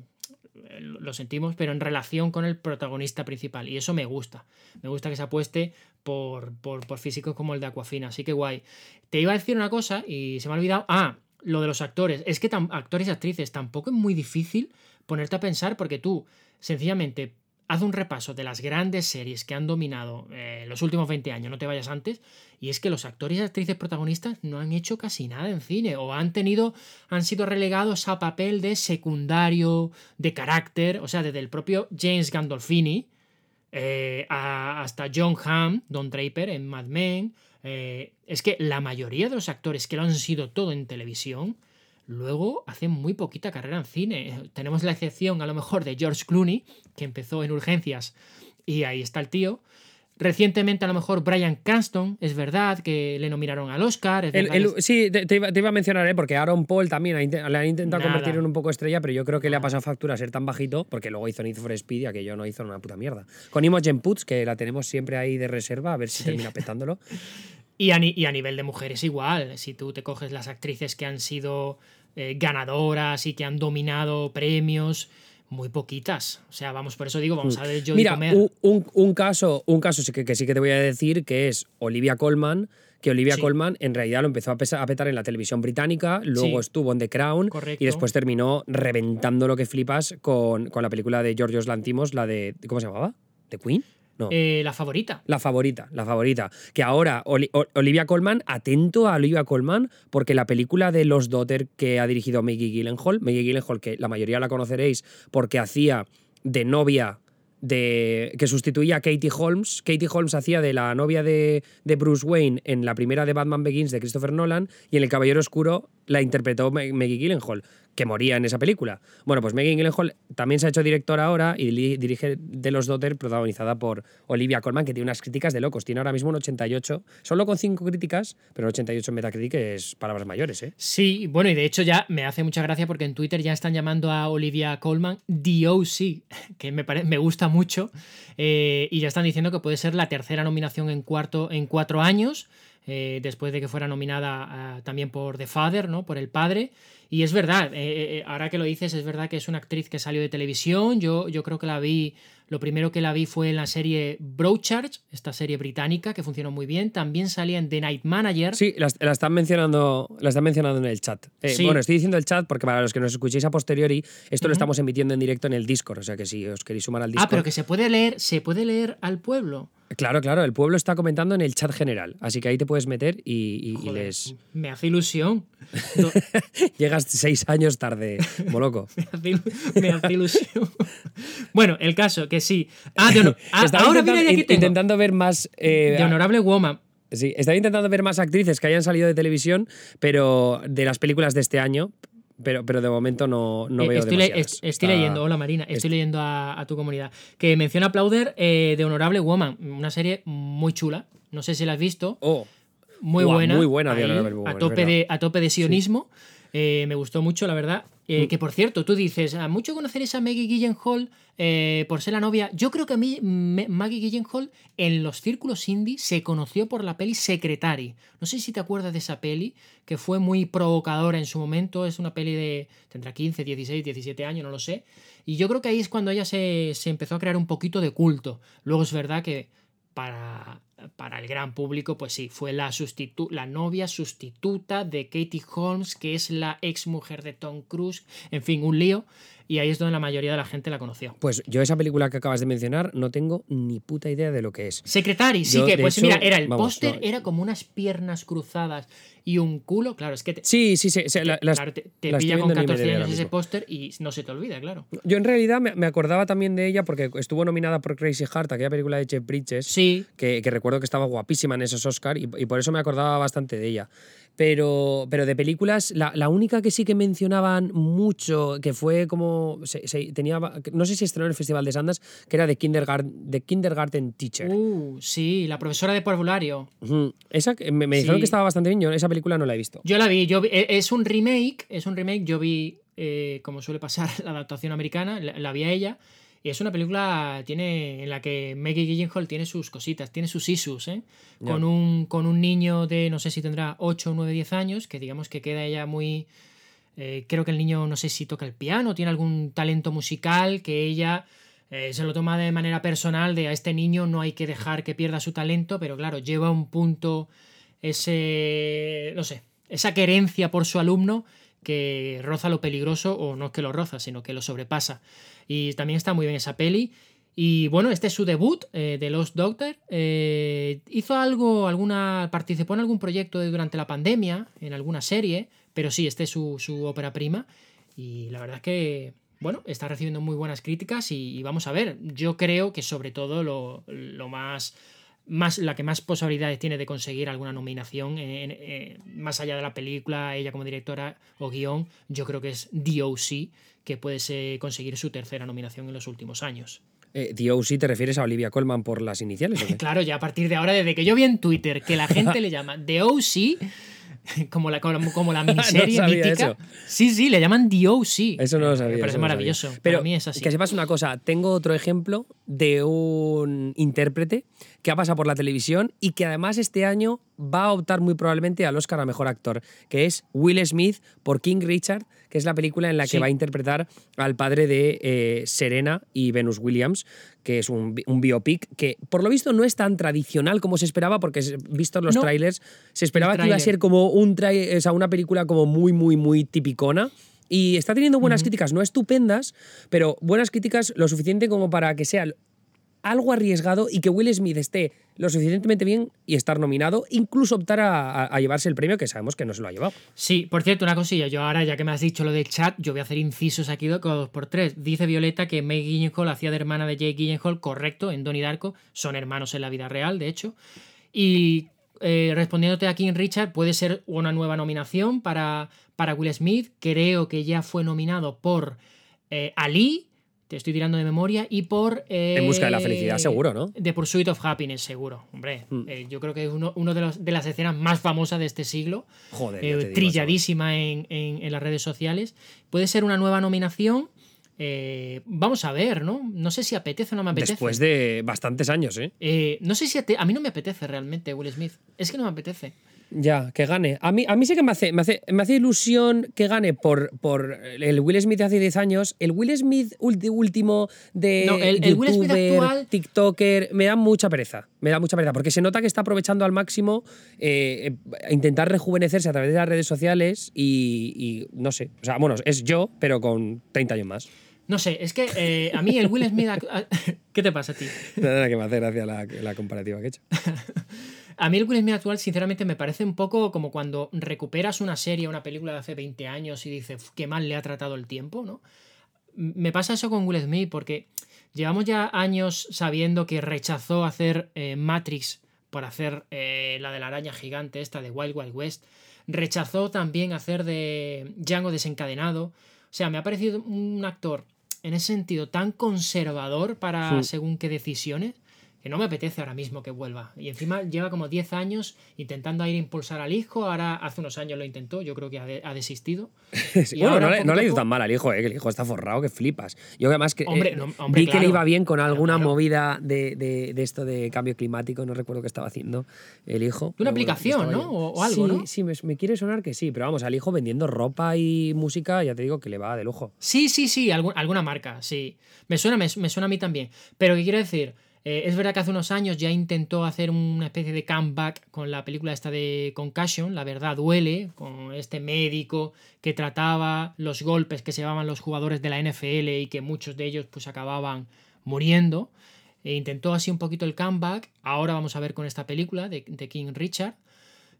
lo sentimos, pero en relación con el protagonista principal. Y eso me gusta. Me gusta que se apueste por, por, por físicos como el de Aquafina. Así que guay. Te iba a decir una cosa y se me ha olvidado. Ah, lo de los actores. Es que actores y actrices tampoco es muy difícil ponerte a pensar porque tú sencillamente haz un repaso de las grandes series que han dominado eh, los últimos 20 años, no te vayas antes, y es que los actores y actrices protagonistas no han hecho casi nada en cine o han tenido han sido relegados a papel de secundario, de carácter, o sea, desde el propio James Gandolfini eh, hasta John Hamm, Don Draper en Mad Men. Eh, es que la mayoría de los actores que lo han sido todo en televisión, luego hacen muy poquita carrera en cine. *laughs* Tenemos la excepción a lo mejor de George Clooney, que empezó en urgencias y ahí está el tío. Recientemente a lo mejor Brian Cranston, es verdad que le nominaron al Oscar. es El- verdad el- que- sí, te, te iba, te iba a mencionar, ¿eh? porque Aaron Paul también ha le han intentado Nada. convertir en un poco estrella, pero yo creo que le ha pasado factura a ser tan bajito, porque luego hizo Need for Speed y aquello no hizo una puta mierda. Con Imogen Poots, que la tenemos siempre ahí de reserva, a ver si Sí. termina *laughs* petándolo. Y a, ni- y a nivel de mujeres igual. Si tú te coges las actrices que han sido eh, ganadoras y que han dominado premios, muy poquitas. O sea, vamos, por eso digo, vamos a ver Mm. Mira, Comer. un, un- un caso, un caso que, que sí que te voy a decir que es Olivia Colman, que Olivia Sí. Colman en realidad lo empezó a, a petar en la televisión británica, luego Sí. estuvo en The Crown Correcto. y después terminó reventando lo que flipas con, con la película de Georgios Lantimos, la de. ¿Cómo se llamaba? ¿The Queen? No. Eh, la favorita. La favorita, la favorita. Que ahora Oli- Olivia Colman, atento a Olivia Colman, porque la película de Los Daughter que ha dirigido Maggie Gyllenhaal, Maggie Gyllenhaal, que la mayoría la conoceréis porque hacía de novia de que sustituía a Katie Holmes. Katie Holmes hacía de la novia de, de Bruce Wayne en la primera de Batman Begins de Christopher Nolan y en El Caballero Oscuro la interpretó Ma- Maggie Gyllenhaal, que moría en esa película. Bueno, pues Maggie Gyllenhaal también se ha hecho directora ahora y dirige de Los Daughter, protagonizada por Olivia Colman, que tiene unas críticas de locos. Tiene ahora mismo un 88, solo con 5 críticas, pero un 88 en Metacritic es palabras mayores, ¿eh? Sí, bueno, y de hecho ya me hace mucha gracia porque en Twitter ya están llamando a Olivia Colman DOC, *laughs* que me, me gusta mucho, eh, y ya están diciendo que puede ser la tercera nominación en, cuarto, en cuatro años, eh, después de que fuera nominada ah, también por The Father, ¿no? por El Padre. Y es verdad, eh, eh, ahora que lo dices, es verdad que es una actriz que salió de televisión. Yo, yo creo que la vi, lo primero que la vi fue en la serie Broadchurch, esta serie británica que funcionó muy bien. También salía en The Night Manager. Sí, la, la están mencionando, la están mencionando en el chat. Eh, Sí. Bueno, estoy diciendo el chat porque para los que nos escuchéis a posteriori, esto lo estamos emitiendo en directo en el Discord, o sea que si os queréis sumar al Discord. Ah, pero que se puede leer, se puede leer al pueblo. Claro, claro, el pueblo está comentando en el chat general, así que ahí te puedes meter y, y- y Joder, les Me hace ilusión. *laughs* Llegas seis años tarde, moloco. *laughs* me, hace, me hace ilusión. *laughs* bueno, el caso, que que sí. Ah, de *laughs* ah, ahora mira, ya aquí tengo. intentando ver más. eh, De Honorable Woman. Sí, estaba intentando ver más actrices que hayan salido de televisión, pero de las películas de este año, pero, pero de momento no, no Eh, veo estoy, le- demasiadas. est- estoy leyendo, hola Marina, estoy leyendo a, a tu comunidad. Que menciona Plauder eh, de Honorable Woman, una serie muy chula. No sé si la has visto. Oh, Muy buena. muy buena de ahí, Honorable Woman, a, tope de, a tope de sionismo. Eh, me gustó mucho, la verdad. Eh, Mm. Que por cierto, tú dices, a mucho conoceréis a Maggie Gyllenhaal eh, por ser la novia. Yo creo que a mí, Maggie Gyllenhaal, en los círculos indie, se conoció por la peli Secretary. No sé si te acuerdas de esa peli, que fue muy provocadora en su momento. Es una peli de. tendrá 15, 16, 17 años, no lo sé. Y yo creo que ahí es cuando ella se, se empezó a crear un poquito de culto. Luego es verdad que para, para el gran público, pues sí, fue la, sustitu la novia sustituta de Katie Holmes, que es la ex mujer de Tom Cruise. En fin, un lío. Y ahí es donde la mayoría de la gente la conoció. Pues yo esa película que acabas de mencionar no tengo ni puta idea de lo que es. Secretary, sí Yo, que, pues hecho, mira, era el póster, no. era como unas piernas cruzadas y un culo. Claro, es que te, Sí, sí, sí. sí, la- las- claro, te, te la estoy pilla con viendo en 14 IMDb años ese póster y no se te olvida, claro. Yo en realidad me, me acordaba también de ella porque estuvo nominada por Crazy Heart, aquella película de Jeff Bridges. Sí, que, que recuerdo que estaba guapísima en esos Oscar y, y por eso me acordaba bastante de ella. Pero, pero de películas, la, la única que sí que mencionaban mucho, que fue como. se- se- tenía, no sé si estrenó en el Festival de Sundance, que era de Kindergarten, de kindergarten Teacher. uh, sí, la profesora de parvulario. Esa me, dijeron que estaba bastante bien, yo esa película no la he visto. Yo la vi, yo vi- e- es un remake, es un remake, yo vi, eh, como suele pasar, *laughs* la adaptación americana, la, la vi a ella, y es una película tiene, en la que Maggie Gyllenhaal tiene sus cositas, tiene sus issues, ¿eh? Con, un, con un niño de, no sé si tendrá 8, 9, 10 años, que digamos que queda ella muy... eh, creo que el niño, no sé si toca el piano, tiene algún talento musical, que ella... eh, se lo toma de manera personal de a este niño no hay que dejar que pierda su talento, pero claro, lleva un punto ese, no sé, esa querencia por su alumno que roza lo peligroso, o no es que lo roza, sino que lo sobrepasa. Y también está muy bien esa peli. Y bueno, este es su debut eh, de Lost Doctor. Eh, hizo algo, alguna. participó en algún proyecto durante la pandemia, en alguna serie, pero sí, este es su, su ópera prima. Y la verdad es que, bueno, está recibiendo muy buenas críticas y, y vamos a ver. Yo creo que sobre todo lo, lo más, más. la que más posibilidades tiene de conseguir alguna nominación, en- en- más allá de la película, ella como directora o guion, yo creo que es DOC, que puede ser- conseguir su tercera nominación en los últimos años. Eh, DOC, ¿te refieres a Olivia Colman por las iniciales? o qué? Claro, ya a partir de ahora, desde que yo vi en Twitter que la gente le llama The OC, *laughs* como la, como, como la *laughs* miniserie mítica. eso. Sí, sí, le llaman The OC. Eso no lo sabía. Me parece maravilloso. sabía. Pero Para mí es así. que sepas una cosa, tengo otro ejemplo de un intérprete que ha pasado por la televisión y que además este año va a optar muy probablemente al Oscar a Mejor Actor, que es Will Smith por King Richard, que es la película en la que Sí. va a interpretar al padre de eh, Serena y Venus Williams, que es un, bi- un biopic que por lo visto no es tan tradicional como se esperaba, porque visto los No. trailers, se esperaba que iba a ser como un o sea, una película como muy, muy, muy tipicona. Y está teniendo buenas críticas, no estupendas, pero buenas críticas lo suficiente como para que sea algo arriesgado y que Will Smith esté lo suficientemente bien y estar nominado, incluso optar a, llevarse el premio que sabemos que no se lo ha llevado. Sí, por cierto, una cosilla. Yo ahora, ya que me has dicho lo del chat, yo voy a hacer incisos aquí dos por tres. Dice Violeta que Meg Gyllenhaal hacía de hermana de Jake Gyllenhaal, correcto, en Donnie Darko. Son hermanos en la vida real, de hecho. Y eh, respondiéndote a King Richard, puede ser una nueva nominación para, para Will Smith. Creo que ya fue nominado por eh, Ali, te estoy tirando de memoria, y por... En busca de la eh, felicidad, seguro, ¿no? The Pursuit of Happiness, seguro. Hombre, Mm. eh, yo creo que es uno, uno de, los, de las escenas más famosas de este siglo Joder, eh, digo, trilladísima en, en- en las redes sociales. Puede ser una nueva nominación. eh, vamos a ver, ¿no? No sé si apetece o no me apetece. Después de bastantes años, ¿eh? Eh, no sé si a mí no me apetece realmente Will Smith. Es que no me apetece. Ya, que gane. A mí, a mí sí que me hace, me hace, me hace ilusión que gane por, por el Will Smith de hace 10 años. El Will Smith último de No, el- el Will Smith actual- TikToker, me da mucha pereza. Me da mucha pereza. Porque se nota que está aprovechando al máximo eh, eh, intentar rejuvenecerse a través de las redes sociales y, y no sé. O sea, bueno, es yo, pero con 30 años más. No sé, es que eh, a mí el Will Smith. *laughs* ¿Qué te pasa a ti? Nada que me hace gracia la, la comparativa que he hecho. *laughs* A mí el Will Smith actual, sinceramente, me parece un poco como cuando recuperas una serie, una película de hace 20 años y dices, "Uf, qué mal le ha tratado el tiempo, ¿no? me pasa eso con Will Smith porque llevamos ya años sabiendo que rechazó hacer eh, Matrix por hacer eh, la de la araña gigante esta de Wild Wild West. Rechazó también hacer de Django desencadenado. O sea, me ha parecido un actor en ese sentido tan conservador para según qué decisiones que no me apetece ahora mismo que vuelva. Y encima lleva como 10 años intentando ir a impulsar al hijo, ahora hace unos años lo intentó, yo creo que ha, desistido. *laughs* bueno, no, le, ha ido tan mal al hijo, eh, que el hijo está forrado, que flipas. Yo además que eh, vi que le iba bien con alguna movida de, esto de cambio climático, no recuerdo qué estaba haciendo el hijo. Una aplicación, ¿no? O, algo, sí, ¿no? Sí, me, quiere sonar que sí, pero vamos, al hijo vendiendo ropa y música, ya te digo que le va de lujo. Sí, sí, sí, alguna marca, sí. Me suena, me, me suena a mí también. Pero ¿qué quiero decir? Eh, es verdad que hace unos años ya intentó hacer una especie de comeback con la película esta de Concussion, La verdad duele, con este médico que trataba los golpes que se llevaban los jugadores de la NFL y que muchos de ellos pues acababan muriendo. E intentó así un poquito el comeback. Ahora vamos a ver con esta película de, de King Richard.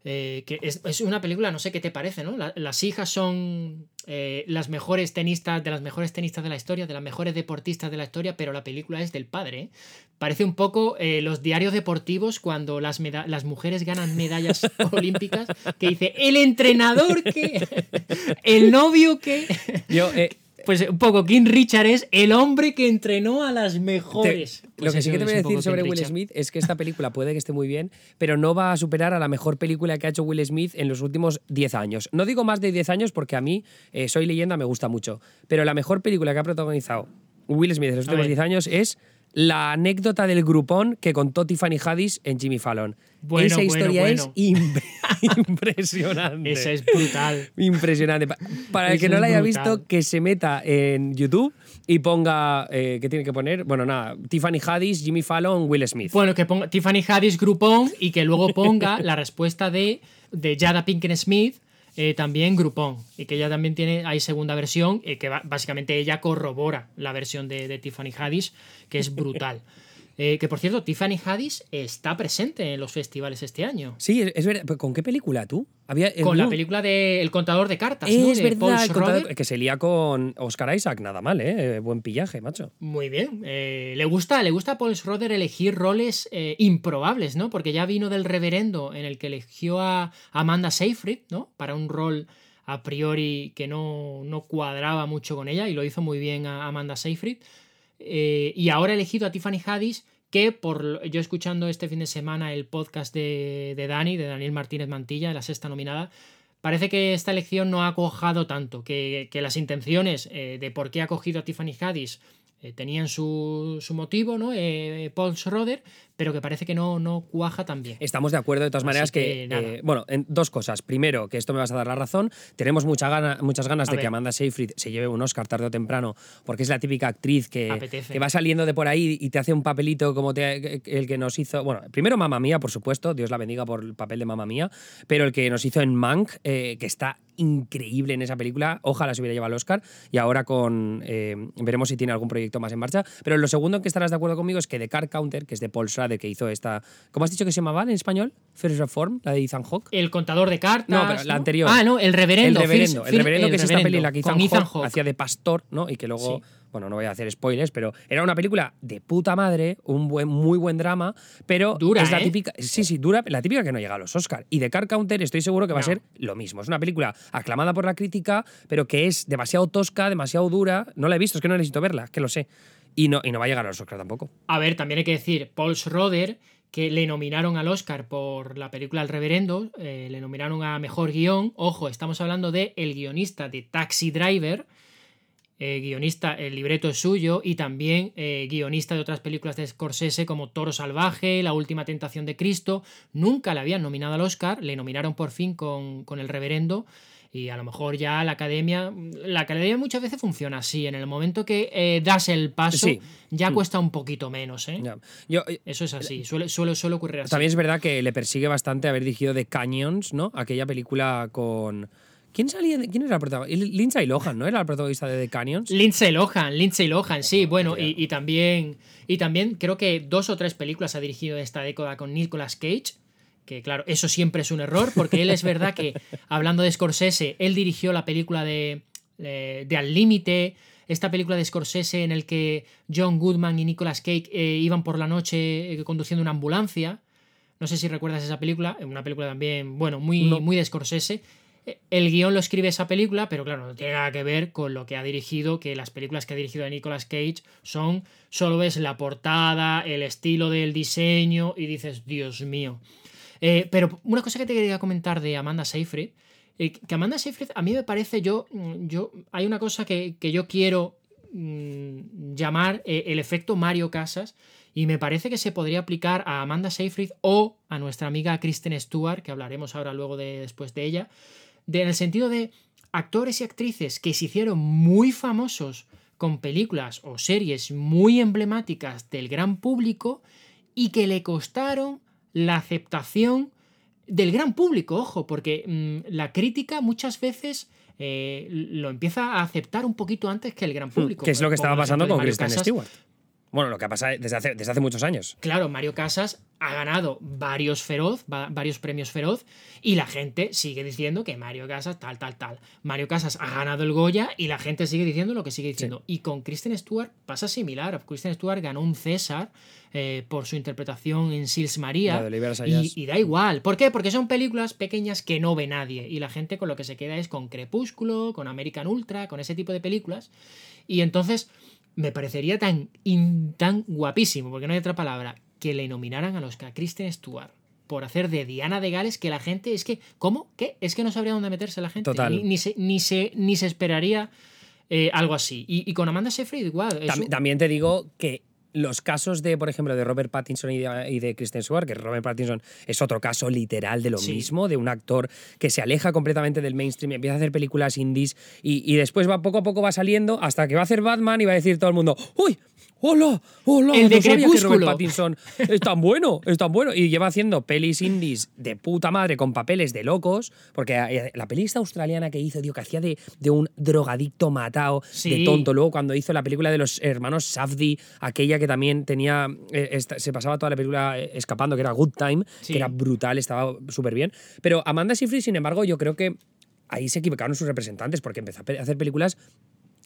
Eh, que es, una película, no sé qué te parece, ¿no? las hijas son eh, las mejores tenistas, de las mejores tenistas de la historia, de las mejores deportistas de la historia, pero la película es del padre. ¿eh? Parece un poco los diarios deportivos cuando las, las mujeres ganan medallas *laughs* olímpicas, que dice, el entrenador que, el novio que... Yo, pues un poco, King Richard es el hombre que entrenó a las mejores. lo pues que sí que te voy a decir sobre Will Smith es que esta película puede que esté muy bien, pero no va a superar a la mejor película que ha hecho Will Smith en los últimos 10 años. No digo más de 10 años porque a mí eh, Soy leyenda me gusta mucho, pero la mejor película que ha protagonizado Will Smith en los últimos 10 años es la anécdota del grupón que contó Tiffany Haddish en Jimmy Fallon. Esa historia es *laughs* impresionante. Esa es brutal. Impresionante. Para el que no la haya visto, que se meta en YouTube y ponga. Eh, ¿Qué tiene que poner? Bueno, nada. Tiffany Haddish, Jimmy Fallon, Will Smith. Bueno, que ponga Tiffany Haddish Groupon y que luego ponga *laughs* la respuesta de, de Jada Pinkett Smith eh, también Groupon, y que ella también tiene, hay segunda versión, y que básicamente ella corrobora la versión de, de Tiffany Haddish, que es brutal. *laughs* Eh, que por cierto, Tiffany Haddish está presente en los festivales este año. Sí, es, verdad. ¿Con qué película tú? Había, con la película de El contador de cartas. Es ¿no? verdad, que se lía con Oscar Isaac, nada mal, ¿eh? Buen pillaje, macho. Muy bien. Eh, le, gusta, le gusta a Paul Schroeder elegir roles eh, improbables, ¿no? Porque ya vino del reverendo en el que eligió a Amanda Seyfried, ¿no? Para un rol a priori que no, no cuadraba mucho con ella y lo hizo muy bien a Amanda Seyfried. Eh, y ahora he elegido a Tiffany Haddish, que por yo escuchando este fin de semana el podcast de, de Dani, de Daniel Martínez Mantilla, la sexta nominada, parece que esta elección no ha cojado tanto, que, que las intenciones eh, de por qué ha cogido a Tiffany Haddish eh, tenían su, motivo, ¿no? Eh, Paul Schroeder, pero que parece que no, no cuaja tan bien. Estamos de acuerdo de todas maneras que, eh, bueno, en dos cosas. Primero, que esto me vas a dar la razón, tenemos mucha gana, muchas ganas de que Amanda Seyfried se lleve un Oscar tarde o temprano, porque es la típica actriz que, que va saliendo de por ahí y te hace un papelito como el que nos hizo, bueno, primero Mamma Mía, por supuesto, Dios la bendiga por el papel de Mamma Mía, pero el que nos hizo en Mank, que está increíble en esa película. Ojalá se hubiera llevado el Oscar. Y ahora con. Eh, veremos si tiene algún proyecto más en marcha. Pero lo segundo en que estarás de acuerdo conmigo es que The Car Counter, que es de Paul Schrader, que hizo esta. ¿Cómo has dicho que se llamaba en español? First Reform, la de Ethan Hawke. El contador de cartas. No, pero la anterior. Ah, no, el reverendo. El reverendo, el reverendo que es esta peli la que Ethan, Hawke, hacía de pastor, ¿no? Y que luego bueno, no voy a hacer spoilers, pero era una película de puta madre, un buen, muy buen drama, pero dura, es la ¿eh? típica, sí, sí, dura, la típica que no llega a los Oscars. Y de Car Counter estoy seguro que va a ser lo mismo. Es una película aclamada por la crítica, pero que es demasiado tosca, demasiado dura. No la he visto, es que no necesito verla, que lo sé. Y no, y no va a llegar a los Oscars tampoco. A ver, también hay que decir, Paul Schroeder que le nominaron al Oscar por la película El Reverendo, eh, le nominaron a Mejor Guión. Ojo, estamos hablando de el guionista de Taxi Driver, eh, guionista, el libreto es suyo, y también eh, guionista de otras películas de Scorsese como Toro Salvaje, La Última Tentación de Cristo. Nunca le habían nominado al Oscar, le nominaron por fin con, el reverendo. Y a lo mejor ya la academia. La academia muchas veces funciona así. En el momento que eh, das el paso, ya mm. cuesta un poquito menos. Yo, Eso es así. Suele, suele, suele, ocurrir así. También es verdad que le persigue bastante haber dirigido The Canyons, ¿no? Aquella película con ¿Quién salía? ¿Quién era el protagonista? Lindsay Lohan, ¿no? Era el protagonista de The Canyons. Lindsay Lohan, Lindsay Lohan, sí, bueno, y, también. Y también creo que dos o tres películas ha dirigido esta década con Nicolas Cage. Que claro, eso siempre es un error, porque él es verdad que, *laughs* hablando de Scorsese, él dirigió la película de eh, de Al Límite, esta película de Scorsese en el que John Goodman y Nicolas Cage eh, iban por la noche eh, conduciendo una ambulancia. No sé si recuerdas esa película, una película también, bueno, muy, muy de Scorsese. El guion lo escribe esa película, pero claro, no tiene nada que ver con lo que ha dirigido, que las películas que ha dirigido a Nicolas Cage son, solo ves la portada, el estilo del diseño y dices, Dios mío. Eh, pero una cosa que te quería comentar de Amanda Seyfried, eh, que Amanda Seyfried a mí me parece, yo, mm, yo hay una cosa que, yo quiero mm, llamar eh, el efecto Mario Casas, y me parece que se podría aplicar a Amanda Seyfried o a nuestra amiga Kristen Stewart, que hablaremos ahora luego de, después de ella, en el sentido de actores y actrices que se hicieron muy famosos con películas o series muy emblemáticas del gran público y que le costaron la aceptación del gran público, ojo, porque mm, la crítica muchas veces eh, lo empieza a aceptar un poquito antes que el gran hmm, público. Que es lo que estaba pasando con Kristen Stewart. Bueno, lo que ha pasado desde hace, desde hace muchos años. Claro, Mario Casas ha ganado varios Feroz, varios premios Feroz, y la gente sigue diciendo que Mario Casas tal, tal, tal. Mario Casas ha ganado el Goya y la gente sigue diciendo lo que sigue diciendo. Y con Kristen Stewart pasa similar. Kristen Stewart ganó un César eh, por su interpretación en Sils María. Y, y, da igual. ¿Por qué? Porque son películas pequeñas que no ve nadie. Y la gente con lo que se queda es con Crepúsculo, con American Ultra, con ese tipo de películas. Y entonces me parecería tan, tan guapísimo, porque no hay otra palabra, que le nominaran a los que a Kristen Stewart por hacer de Diana de Gales, que la gente es que, ¿cómo? ¿Qué? Es que no sabría dónde meterse la gente. Ni, ni, se, ni, se, ni se esperaría eh, algo así. Y, con Amanda Seyfried igual. también te digo que los casos de, por ejemplo, de Robert Pattinson y de, Kristen Stewart, que Robert Pattinson es otro caso literal de lo mismo, de un actor que se aleja completamente del mainstream, empieza a hacer películas indies y, y, después va poco a poco va saliendo hasta que va a hacer Batman y va a decir todo el mundo, ¡Uy! ¡Hola! ¡Hola! El de que Robert Pattinson es tan bueno, es tan bueno. Y lleva haciendo pelis indies de puta madre con papeles de locos. Porque eh, la peli australiana que hizo, tío, que hacía de, de un drogadicto matado, de tonto. Luego, cuando hizo la película de los hermanos Safdie, aquella que también tenía. Eh, se pasaba toda la película eh, escapando, que era Good Time, que era brutal, estaba súper bien. Pero Amanda Seyfried, sin embargo, yo creo que ahí se equivocaron sus representantes porque empezó a hacer películas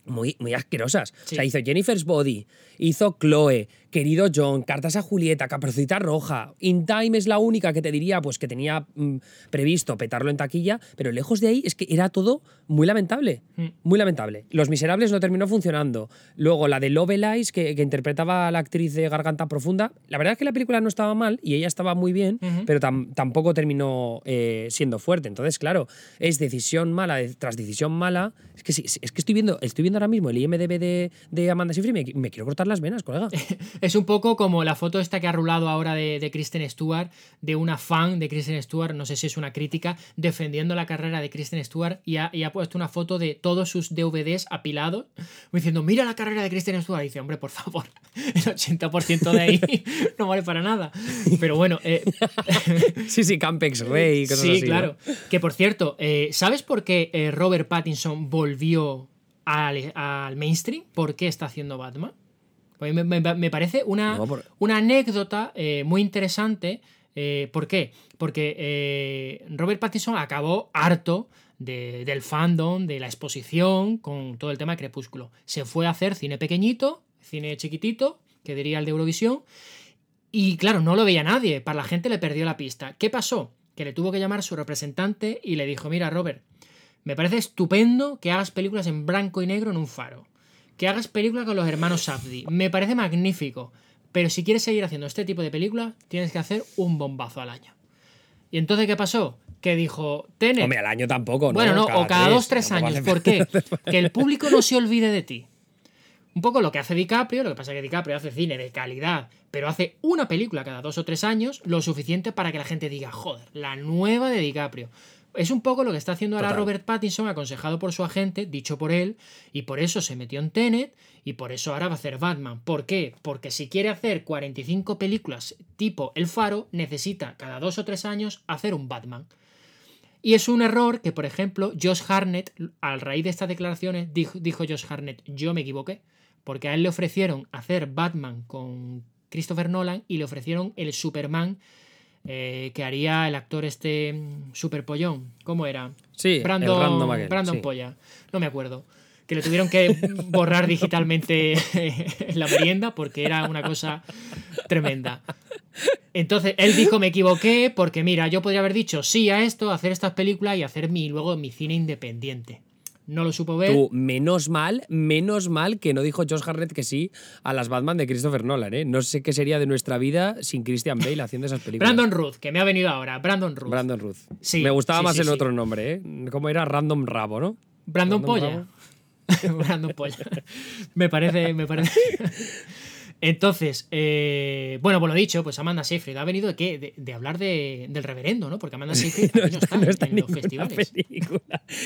muy, muy asquerosas. O sea, hizo Jennifer's Body, hizo Chloe, Querido John, Cartas a Julieta, Caprocita Roja. In Time es la única que te diría pues que tenía mm, previsto petarlo en taquilla, pero lejos de ahí es que era todo muy lamentable. Mm. Muy lamentable. Los Miserables no terminó funcionando. Luego la de Lovelace, que, que interpretaba a la actriz de Garganta Profunda. La verdad es que la película no estaba mal y ella estaba muy bien, pero tampoco terminó eh, siendo fuerte. Entonces, claro, es decisión mala tras decisión mala. Es que, es que estoy, viendo, estoy viendo ahora mismo el IMDB de, de Amanda Seyfried y me, me quiero cortar las venas, colega. *laughs* Es un poco como la foto esta que ha rulado ahora de, Kristen Stewart, de una fan de Kristen Stewart, no sé si es una crítica, defendiendo la carrera de Kristen Stewart y ha, puesto una foto de todos sus DVDs apilados, diciendo, mira la carrera de Kristen Stewart. Y dice, hombre, por favor, *laughs* el 80% de ahí *laughs* no vale para nada. Pero bueno. Eh, *laughs* sí, sí, Campex Rey, cosas sí, claro. Que por cierto, eh, ¿sabes por qué eh, Robert Pattinson volvió al, al mainstream? ¿Por qué está haciendo Batman? Pues me, parece una, una anécdota eh, muy interesante. Eh, ¿Por qué? Porque eh, Robert Pattinson acabó harto del fandom, de la exposición con todo el tema de Crepúsculo. Se fue a hacer cine pequeñito, cine chiquitito, que diría el de Eurovisión. Y claro, no lo veía nadie. Para la gente le perdió la pista. ¿Qué pasó? Que le tuvo que llamar su representante y le dijo: Mira, Robert, me parece estupendo que hagas películas en blanco y negro en un faro que hagas películas con los hermanos Safdie. Me parece magnífico. Pero si quieres seguir haciendo este tipo de películas, tienes que hacer un bombazo al año. ¿Y entonces qué pasó? Que dijo, Tenet. Hombre, al año tampoco, ¿no? Bueno, no, o cada dos, tres años. ¿Por qué? *laughs* que el público no se olvide de ti. Un poco lo que hace DiCaprio, lo que pasa es que DiCaprio hace cine de calidad, pero hace una película cada dos o tres años, lo suficiente para que la gente diga, joder, la nueva de DiCaprio. Es un poco lo que está haciendo ahora Robert Pattinson, aconsejado por su agente, dicho por él, y por eso se metió en Tenet, y por eso ahora va a hacer Batman. ¿Por qué? Porque si quiere hacer 45 películas tipo El Faro, necesita cada dos o tres años hacer un Batman. Y es un error que, por ejemplo, Josh Harnett, al raíz de estas declaraciones, dijo, dijo Josh Harnett, yo me equivoqué, porque a él le ofrecieron hacer Batman con Christopher Nolan y le ofrecieron el Superman eh, que haría el actor este mm, super pollón. ¿Cómo era? Sí, Brandon, Brandon Polla. No me acuerdo. que le tuvieron que borrar digitalmente *laughs* la merienda porque era una cosa tremenda. Entonces él dijo me equivoqué porque mira, yo podría haber dicho sí a esto, hacer estas películas y hacer mi, luego mi cine independiente no lo supo ver. Tú, menos mal, menos mal que no dijo Josh Harnett que sí a las Batman de Christopher Nolan, ¿eh? No sé qué sería de nuestra vida sin Christian Bale haciendo esas películas. Brandon Ruth, que me ha venido ahora, Brandon Ruth. Brandon Ruth. Sí. Me gustaba más el otro nombre, ¿eh? ¿Cómo era? Random Rabo, ¿no? Brandon, Polla. *laughs* Brandon Polla. me parece, me parece. *laughs* Entonces, eh, bueno, por lo dicho, pues Amanda Seyfried ha venido de qué? De, hablar del reverendo, ¿no? Porque Amanda *laughs* Seyfried no, está, en, los festivales.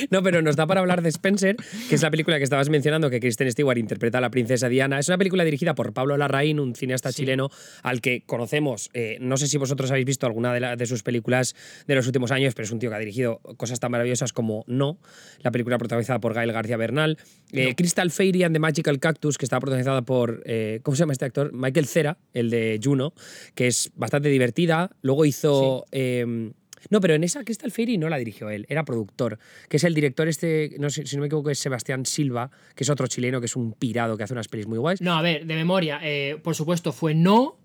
No, pero nos da para hablar de Spencer, que es la película que estabas mencionando, que Kristen Stewart interpreta a la princesa Diana. Es una película dirigida por Pablo Larraín, un cineasta chileno al que conocemos. Eh, no sé si vosotros habéis visto alguna de, de, sus películas de los últimos años, pero es un tío que ha dirigido cosas tan maravillosas como No, la película protagonizada por Gael García Bernal. Eh, Crystal Fairy and the Magical Cactus, que está protagonizada por. ¿Cómo se llama este actor, Michael Cera, el de Juno, que es bastante divertida. Luego hizo. Em, no, pero en esa Crystal Fairy no la dirigió él, era productor, que es el director este, no sé si no me equivoco, es Sebastián Silva, que es otro chileno que es un pirado que hace unas pelis muy guays. No, a ver, de memoria, eh, por supuesto fue No,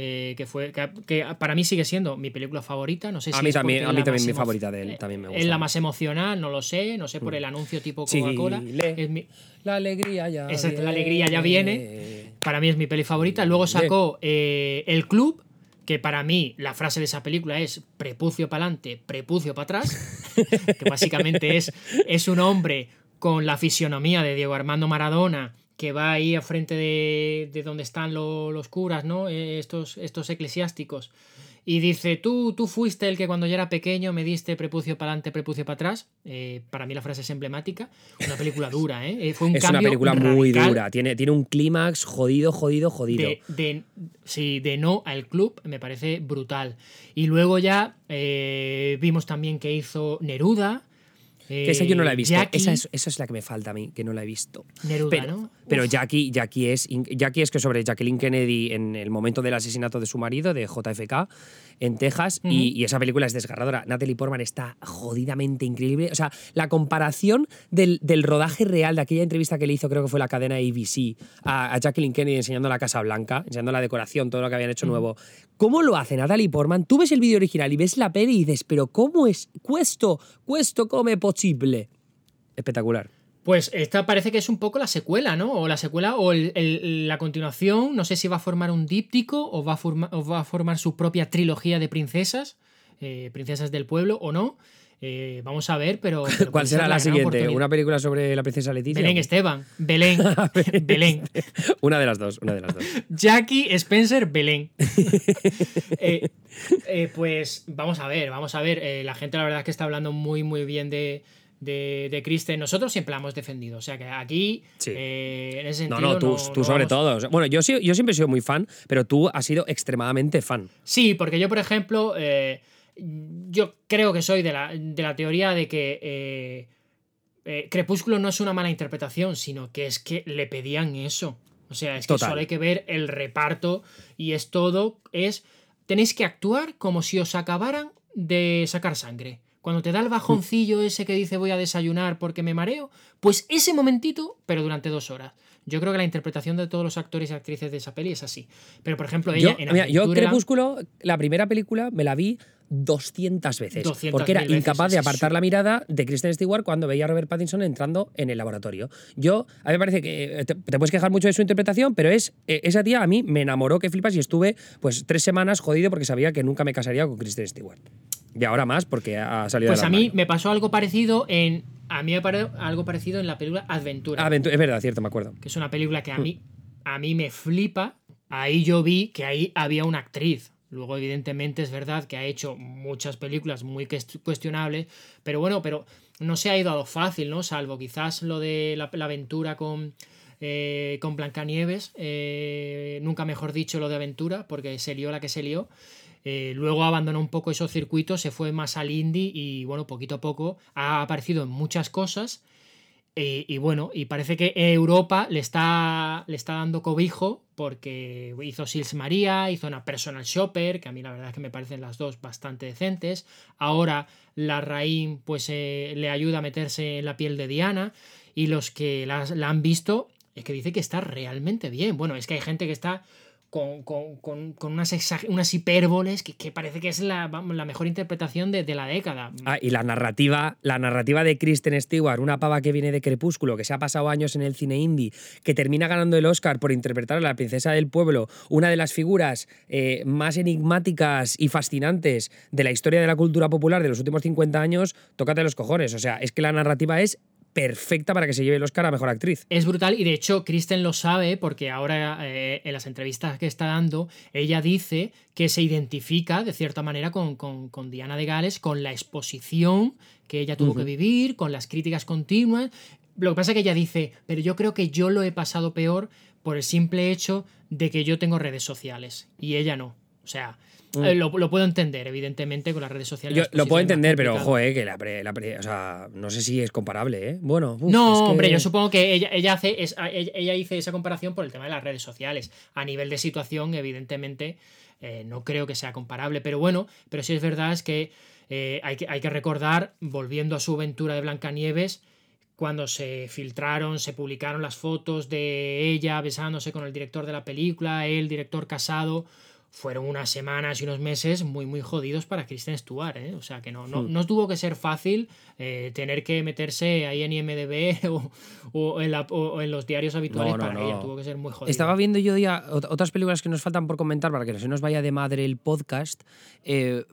eh, que fue que, para mí sigue siendo mi película favorita. No sé si a mí también, a mí también mi favorita de él también me gusta. Es la más emocional, no lo sé, no sé por el anuncio tipo Coca-Cola. La alegría ya. Exacto, la alegría ya viene. Para mí es mi peli favorita. Luego sacó eh, El Club, que para mí la frase de esa película es prepucio para adelante, prepucio para atrás, *laughs* que básicamente es, es un hombre con la fisionomía de Diego Armando Maradona que va ahí a frente de, de donde están los curas, ¿no? Eh, estos, estos eclesiásticos. Y dice, tú, tú fuiste el que cuando yo era pequeño me diste prepucio para adelante, prepucio para atrás. Eh, para mí la frase es emblemática. Una película *laughs* dura, ¿eh? Fue un es una película muy dura. Tiene, tiene un clímax jodido, jodido, jodido. De, sí, de no al club me parece brutal. Y luego ya vimos también que hizo Neruda, que esa yo no la he visto. Esa es, la que me falta a mí, que no la he visto. Neruda, pero, ¿no? Pero Jackie, Jackie, es, Jackie es que sobre Jacqueline Kennedy en el momento del asesinato de su marido, de JFK, en Texas, y, esa película es desgarradora. Natalie Portman está jodidamente increíble. O sea, la comparación del, rodaje real de aquella entrevista que le hizo, creo que fue la cadena ABC, a, Jacqueline Kennedy enseñando la Casa Blanca, enseñando la decoración, todo lo que habían hecho nuevo. ¿Cómo lo hace Natalie Portman? Tú ves el vídeo original y ves la peli y dices, pero ¿cómo es? Cuesto, cuesto come posible. Espectacular. Pues esta parece que es un poco la secuela, ¿no? O la secuela o la continuación. No sé si va a formar un díptico o va a, va a formar su propia trilogía de princesas, eh, princesas del pueblo o no. Eh, vamos a ver, pero. *laughs* ¿Cuál será la, siguiente? ¿Una película sobre la princesa Leticia? Belén Esteban. Belén. *laughs* *laughs* Belén. una de las dos, una de las dos. Jackie Spencer Belén. Eh, pues vamos a ver, vamos a ver. la gente, la verdad, es que está hablando muy, muy bien de, de, de nosotros siempre la hemos defendido. O sea que aquí, eh, en ese sentido. No, no, tú, sobre todo. Bueno, yo, yo siempre he sido muy fan, pero tú has sido extremadamente fan. Sí, porque yo, por ejemplo, eh, yo creo que soy de la, de la teoría de que eh, Crepúsculo no es una mala interpretación, sino que es que le pedían eso. O sea, es que solo hay que ver el reparto y es todo. Es. Tenéis que actuar como si os acabaran de sacar sangre. Cuando te da el bajoncillo ese que dice voy a desayunar porque me mareo, pues ese momentito, pero durante dos horas. Yo creo que la interpretación de todos los actores y actrices de esa peli es así. Pero, por ejemplo, ella yo, en Yo Crepúsculo, la primera película, me la vi 200 veces. porque era incapaz de apartar la mirada de Kristen Stewart cuando veía a Robert Pattinson entrando en el laboratorio. Yo, a mí me parece que te, puedes quejar mucho de su interpretación, pero es e, esa tía a mí me enamoró que flipas y estuve pues tres semanas jodido porque sabía que nunca me casaría con Kristen Stewart. Y ahora más porque ha salido Pues a mí me pasó algo parecido en. A mí me pasó algo parecido en la película Adventura. Aventura, es verdad, cierto, me acuerdo. Que es una película que a mí, a mí me flipa. Ahí yo vi que ahí había una actriz. Luego, evidentemente, es verdad que ha hecho muchas películas muy cuestionables. Pero bueno, pero no se ha ido a lo fácil, ¿no? Salvo quizás lo de la, aventura con. Eh, con Blancanieves, eh, nunca mejor dicho lo de aventura, porque se lió la que se lió. Eh, luego abandonó un poco esos circuitos, se fue más al indie y bueno, poquito a poco ha aparecido en muchas cosas. Eh, y bueno, y parece que Europa le está, le está dando cobijo porque hizo Sils María, hizo una Personal Shopper, que a mí la verdad es que me parecen las dos bastante decentes. Ahora la Raín pues eh, le ayuda a meterse en la piel de Diana. y los que la, la han visto es que dice que está realmente bien. Bueno, es que hay gente que está con, con, con, unas, unas, hipérboles que, que, parece que es la, la mejor interpretación de, de, la década. Ah, y la narrativa, la narrativa de Kristen Stewart, una pava que viene de Crepúsculo, que se ha pasado años en el cine indie, que termina ganando el Oscar por interpretar a la princesa del pueblo, una de las figuras eh, más enigmáticas y fascinantes de la historia de la cultura popular de los últimos 50 años, tócate los cojones. O sea, es que la narrativa es perfecta para que se lleve el Oscar a Mejor Actriz. Es brutal y de hecho Kristen lo sabe porque ahora eh, en las entrevistas que está dando ella dice que se identifica de cierta manera con, con, con Diana de Gales, con la exposición que ella tuvo uh -huh. que vivir, con las críticas continuas. Lo que pasa es que ella dice, pero yo creo que yo lo he pasado peor por el simple hecho de que yo tengo redes sociales y ella no. O sea, Mm. Lo, lo, puedo entender, evidentemente, con las redes sociales. Yo lo puedo entender, pero ojo, eh, que la, pre, la pre, o sea, no sé si es comparable, ¿eh? Bueno, uf, no, es que... hombre, yo supongo que ella, ella hace es, ella, ella hizo esa comparación por el tema de las redes sociales. A nivel de situación, evidentemente, eh, no creo que sea comparable, pero bueno, pero sí es verdad es que, eh, hay, que hay que recordar, volviendo a su aventura de Blancanieves, cuando se filtraron, se publicaron las fotos de ella besándose con el director de la película, el director casado fueron unas semanas y unos meses muy, muy jodidos para Kristen Stewart. ¿eh? O sea, que no, no, no, tuvo que ser fácil eh, tener que meterse ahí en IMDB *laughs* o, o, en, la, o en, los diarios habituales no, no, para ella. Tuvo que ser muy jodido. Estaba viendo yo ya otras películas que nos faltan por comentar para que no se nos vaya de madre el podcast. Eh,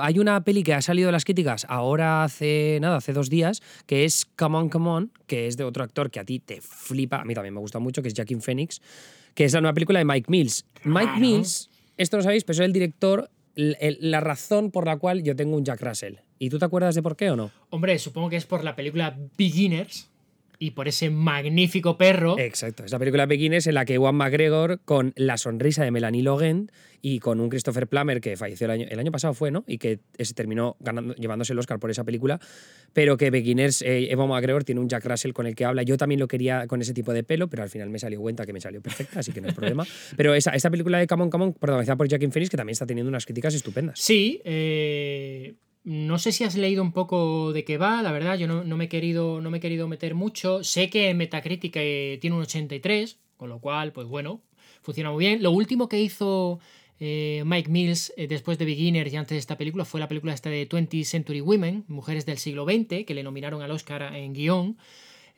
hay una peli que ha salido de las críticas ahora hace, nada, hace dos días, que es Come On, Come On, que es de otro actor que a ti te flipa, a mí también me gusta mucho, que es Jackie Phoenix, que es la nueva película de Mike Mills. Mike. Mills esto lo sabéis, pero soy el director, la razón por la cual yo tengo un Jack Russell. ¿Y tú te acuerdas de por qué o no? Hombre, supongo que es por la película Beginners y por ese magnífico perro. Exacto, esa película Beginners en la que Juan McGregor, con la sonrisa de Melanie Logan y con un Christopher Plummer que falleció el año, el año pasado, fue, ¿no? Y que se terminó ganando, llevándose el Oscar por esa película, pero que Beginners, eh, Evan McGregor tiene un Jack Russell con el que habla. Yo también lo quería con ese tipo de pelo, pero al final me salió cuenta que me salió perfecta, así que no hay problema. *laughs* Pero esa, esa película de Come On, Come On, protagonizada por Jackie Phoenix, que también está teniendo unas críticas estupendas. Sí, eh no sé si has leído un poco de qué va, la verdad, yo no, no, me, he querido, no me he querido meter mucho. Sé que Metacritic eh, tiene un 83, con lo cual, pues bueno, funciona muy bien. Lo último que hizo eh, Mike Mills eh, después de Beginners y antes de esta película fue la película esta de 20th Century Women, Mujeres del siglo XX, que le nominaron al Oscar en guion.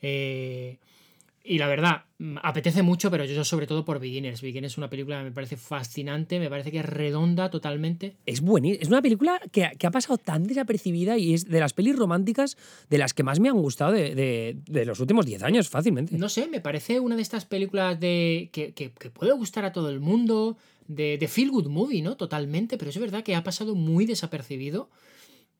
Eh, y la verdad, apetece mucho, pero yo sobre todo por Beginners. Beginners es una película que me parece fascinante, me parece que es redonda totalmente. Es buenísima. Es una película que, que, ha pasado tan desapercibida y es de las pelis románticas de las que más me han gustado de, de, de los últimos 10 años, fácilmente. No sé, me parece una de estas películas de que, que, que puede gustar a todo el mundo, de, de feel good movie, ¿no? Totalmente, pero es verdad que ha pasado muy desapercibido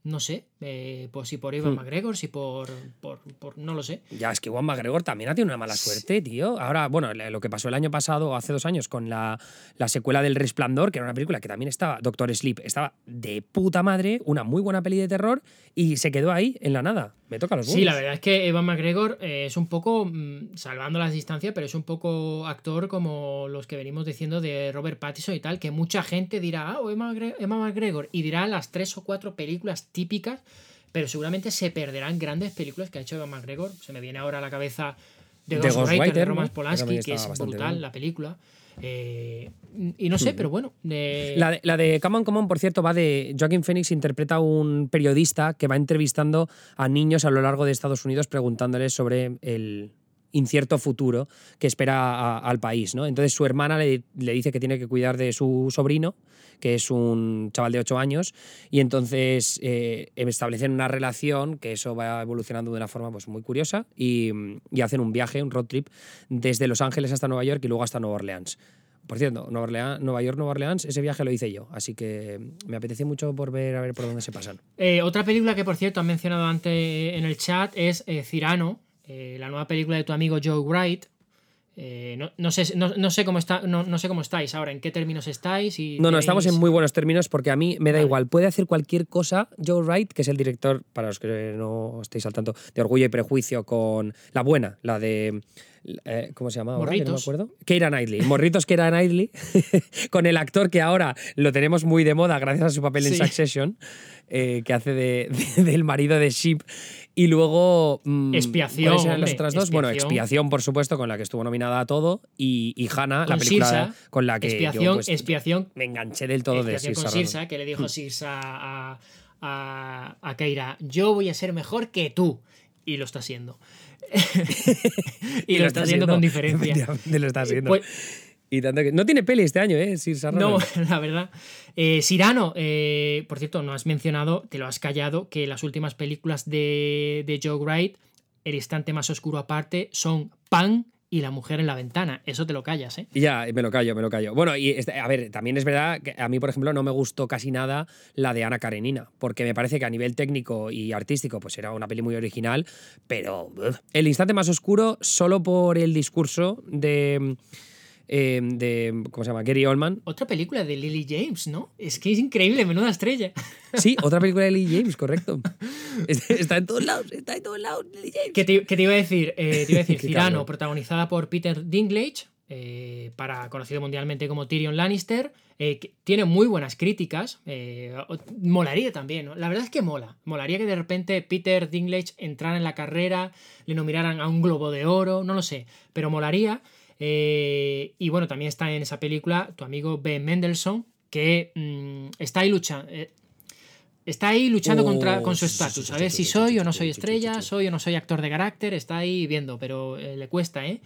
no sé, eh, pues si por Ivan hmm. McGregor, si por, por, por, no lo sé. Ya, es que Ivan McGregor también ha tenido una mala suerte, tío. Ahora, bueno, lo que pasó el año pasado, hace dos años, con la, la secuela del Resplandor, que era una película que también estaba, Doctor Sleep, estaba de puta madre, una muy buena peli de terror, y se quedó ahí, en la nada. Me toca los Sí, la verdad es que Evan McGregor eh, es un poco, mmm, salvando las distancias, pero es un poco actor como los que venimos diciendo de Robert Pattinson y tal, que mucha gente dirá, ah, Evan McGregor, y dirá las tres o cuatro películas típicas, pero seguramente se perderán grandes películas que ha hecho Evan McGregor. Se me viene ahora a la cabeza de Ghostwriter de Roman ¿no? Polanski, que es brutal bien. la película. Eh, y no sé, pero bueno. Eh... La, de, la de Come On, Come On, por cierto, va de. Joaquin Phoenix interpreta a un periodista que va entrevistando a niños a lo largo de Estados Unidos preguntándoles sobre el incierto futuro que espera a, al país. ¿no? Entonces su hermana le, le, dice que tiene que cuidar de su sobrino, que es un chaval de 8 años, y entonces eh, establecen una relación, que eso va evolucionando de una forma pues, muy curiosa, y, y hacen un viaje, un road trip, desde Los Ángeles hasta Nueva York y luego hasta Nueva Orleans. Por cierto, Nueva, Orleans, Nueva York, Nueva Orleans, ese viaje lo hice yo, así que me apetece mucho por ver a ver por dónde se pasan. Eh, otra película que, por cierto, han mencionado antes en el chat es eh, Cirano, eh, la nueva película de tu amigo Joe Wright. Eh, no, no, sé, no, no, sé cómo está, no, no, sé cómo estáis ahora, en qué términos estáis. Y no, no, estamos en muy buenos términos porque a mí me da vale. igual. Puede hacer cualquier cosa. Joe Wright, que es el director, para los que no estéis al tanto, de Orgullo y Prejuicio con la buena, la de eh, ¿Cómo se llama? ahora? no me acuerdo. Keira Knightley. Morritos Keira Knightley. *laughs* con el actor que ahora lo tenemos muy de moda gracias a su papel en Succession, eh, que hace de, del marido de Sheep. Y luego. Mm, expiación. ¿Cuáles eran las otras dos? Bueno, Expiación, por supuesto, con la que estuvo nominada a todo. Y, y Hannah, la película con la que. Expiación, pues, expiación. Me enganché del todo de Sirsa. con Sirsa, que le dijo Sirsa a, a, a Keira: Yo voy a ser mejor que tú. Y lo está haciendo. *laughs* y lo, está haciendo con diferencia. Lo está haciendo. *laughs* Pues, y tanto que, no tiene peli este año, ¿eh? No, *laughs* la verdad. Eh, Sirano, eh, por cierto, no has mencionado, te lo has callado, que las últimas películas de, de Joe Wright, El instante más oscuro aparte, son Pan y La mujer en la ventana. Eso te lo callas, ¿eh? Ya, me lo callo, me lo callo. Bueno, y este, a ver, también es verdad que a mí, por ejemplo, no me gustó casi nada la de Ana Karenina, porque me parece que a nivel técnico y artístico, pues era una peli muy original, pero el instante más oscuro, solo por el discurso de Em, de, ¿cómo se llama? Gary Oldman. Otra película de Lily James, ¿no? Es que es increíble, menuda estrella. Sí, *laughs* otra película de Lily James, correcto. está en todos lados, está en todos lados Lily James. ¿Qué te, iba a decir? Eh, te iba a decir, *laughs* Cirano, protagonizada por Peter Dinklage, eh, para, conocido mundialmente como Tyrion Lannister, eh, tiene muy buenas críticas. molaría también, ¿no? La verdad es que mola. Molaría que de repente Peter Dinklage entrara en la carrera, le nominaran a un Globo de Oro, no lo sé, pero molaría. Eh, y bueno, también está en esa película tu amigo Ben Mendelssohn, que mm, está ahí luchando. Eh, está ahí luchando contra, con su estatus. A ver si soy o no soy estrella, soy o no soy actor de carácter, está ahí viendo, pero eh, le cuesta, ¿eh?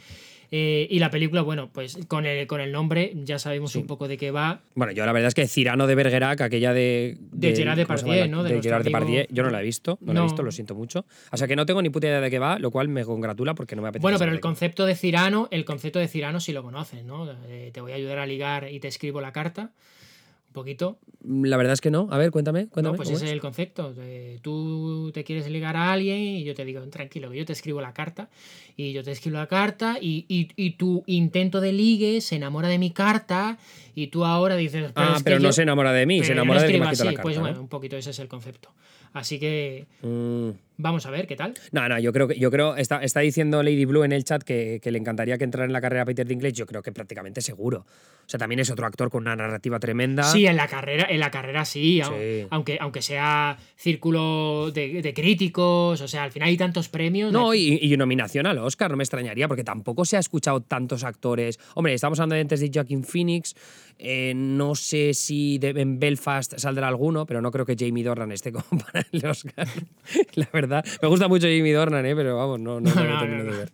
Eh, y la película, bueno, pues con el, con el nombre ya sabemos un poco de qué va. Bueno, yo la verdad es que Cirano de Bergerac, aquella de. De, Gerard Depardieu, ¿no? De, Gerard Depardieu, yo no la he visto, no, la he visto, lo siento mucho. O sea que no tengo ni puta idea de qué va, lo cual me congratula porque no me apetece. Bueno, pero el concepto de Cirano, el concepto de Cirano sí lo conoces, ¿no? Eh, te voy a ayudar a ligar y te escribo la carta poquito. La verdad es que no. A ver, cuéntame. cuéntame pues ese es? el concepto. tú te quieres ligar a alguien y yo te digo, tranquilo, yo te escribo la carta y yo te escribo la carta y, y, tu intento de ligue se enamora de mi carta y tú ahora dices... ah, pero no se enamora de mí, se enamora de la carta. Pues bueno, un poquito ese es el concepto. Así que mm. Vamos a ver qué tal. No, no, yo creo que yo creo está, está diciendo Lady Blue en el chat que, le encantaría que entrara en la carrera Peter Dinklage. Yo creo que prácticamente seguro. O sea, también es otro actor con una narrativa tremenda. Sí, en la carrera, en la carrera sí, Aunque, aunque sea círculo de, críticos, o sea, al final hay tantos premios. No, y, y, nominación al Oscar, no me extrañaría, porque tampoco se ha escuchado tantos actores. Hombre, estamos hablando antes de Joaquin Phoenix. Eh, no sé si en Belfast saldrá alguno, pero no creo que Jamie Dornan esté como *laughs* para el Oscar. *laughs* La verdad. Me gusta mucho Jamie Dornan, ¿eh? pero vamos, no, no, no, no, *laughs* de ver.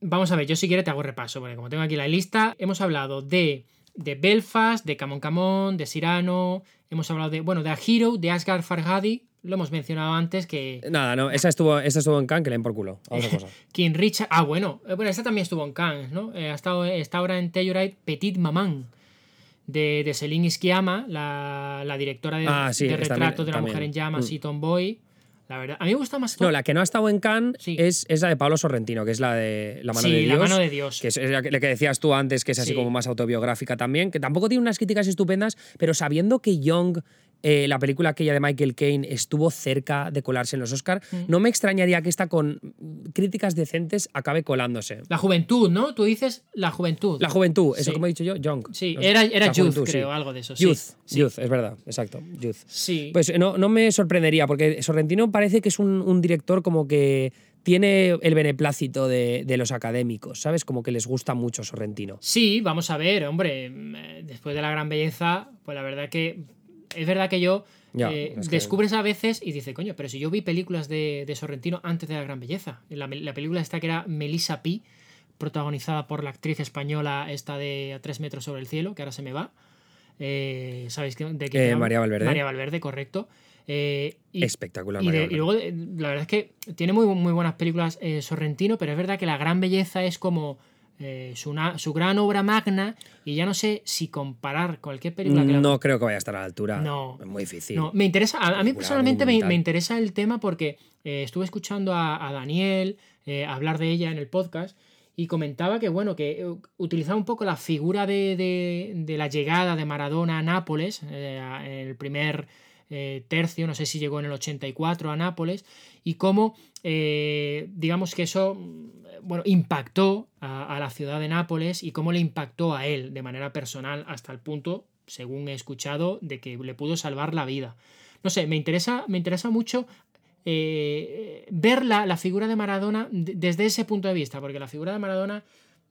Vamos a ver, yo si quieres te hago repaso, porque como tengo aquí la lista, hemos hablado de, de Belfast, de Camon Camon, de Cyrano, hemos hablado de, bueno, de A Hero, de Asgard Farhadi, lo hemos mencionado antes que... Nada, no, esa estuvo, esa estuvo en Cannes, que le den por culo. Otra cosa. *laughs* King Richard... Ah, bueno, eh, bueno, esta también estuvo en Cannes, ¿no? Eh, ha estado, está ahora en Telluride Petit Maman de, de Celine Isquiama, la, la directora de, ah, de retrato de la mujer en llamas mm. y Tomboy. La verdad, a mí me gusta más. No, la que no ha estado en Cannes es, es, la de Pablo Sorrentino, que es la de La mano de Dios. La mano de Dios. Que es la que, decías tú antes, que es así como más autobiográfica también, que tampoco tiene unas críticas estupendas, pero sabiendo que Young eh, la película aquella de Michael Caine estuvo cerca de colarse en los Oscars. Mm. No me extrañaría que esta con críticas decentes acabe colándose. La juventud, ¿no? Tú dices la juventud. La juventud, eso como he dicho yo, Young. Sí, era, era Youth, creo, algo de eso. Youth, Youth, es verdad, exacto, Youth. Sí. Pues no, no me sorprendería, porque Sorrentino parece que es un, director como que tiene el beneplácito de, de, los académicos, ¿sabes? Como que les gusta mucho Sorrentino. Sí, vamos a ver, hombre, mm, después de la gran belleza, pues la verdad que es verdad que yo eh, descubres a veces y dices, coño, pero si yo vi películas de, Sorrentino antes de La Gran Belleza. La, la película esta que era Melissa P., protagonizada por la actriz española esta de A tres metros sobre el cielo, que ahora se me va. Eh, ¿Sabéis de qué? Eh, María Valverde. María Valverde, correcto. Espectacular. Y, y, luego, la verdad es que tiene muy, muy buenas películas Sorrentino, pero es verdad que La Gran Belleza es como eh, su, su, gran obra magna y ya no sé si comparar cualquier película que No creo que vaya a estar a la altura. No. Es muy difícil. No, me interesa, a, mí personalmente me, interesa el tema porque eh, estuve escuchando a, Daniel eh, hablar de ella en el podcast y comentaba que, bueno, que utilizaba un poco la figura de, de, la llegada de Maradona a Nápoles, el primer eh, tercio, no sé si llegó en el 84 a Nápoles, y cómo, eh, digamos que eso, bueno, impactó a, la ciudad de Nápoles y cómo le impactó a él de manera personal hasta el punto, según he escuchado, de que le pudo salvar la vida. No sé, me interesa, me interesa mucho eh, ver la, figura de Maradona desde ese punto de vista, porque la figura de Maradona,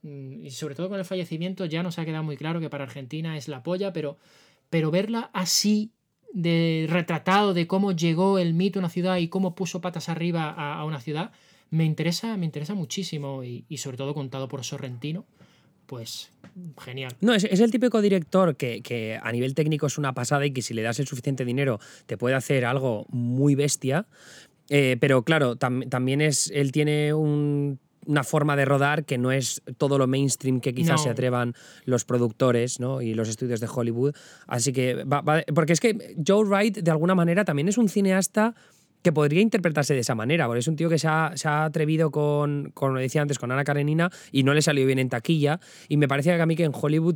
mm, y sobre todo con el fallecimiento, ya nos ha quedado muy claro que para Argentina es la polla, pero, pero verla así, de retratado de cómo llegó el mito a una ciudad y cómo puso patas arriba a, una ciudad, me interesa, me interesa muchísimo y, sobre todo contado por Sorrentino pues genial. No, es, el típico director que, a nivel técnico es una pasada y que si le das el suficiente dinero te puede hacer algo muy bestia. Eh, pero claro, también es. Él tiene una forma de rodar que no es todo lo mainstream que quizás se atrevan los productores ¿no? y los estudios de Hollywood. Así que. porque es que Joe Wright, de alguna manera, también es un cineasta que podría interpretarse de esa manera, porque es un tío que se ha, atrevido con, como decía antes, con Ana Karenina y no le salió bien en taquilla. Y me parece que a mí que en Hollywood,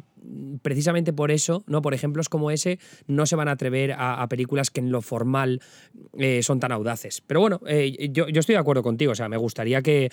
precisamente por eso, ¿no? por ejemplos como ese, no se van a atrever a, películas que en lo formal eh, son tan audaces. Pero bueno, eh, yo, estoy de acuerdo contigo, o sea, me gustaría que,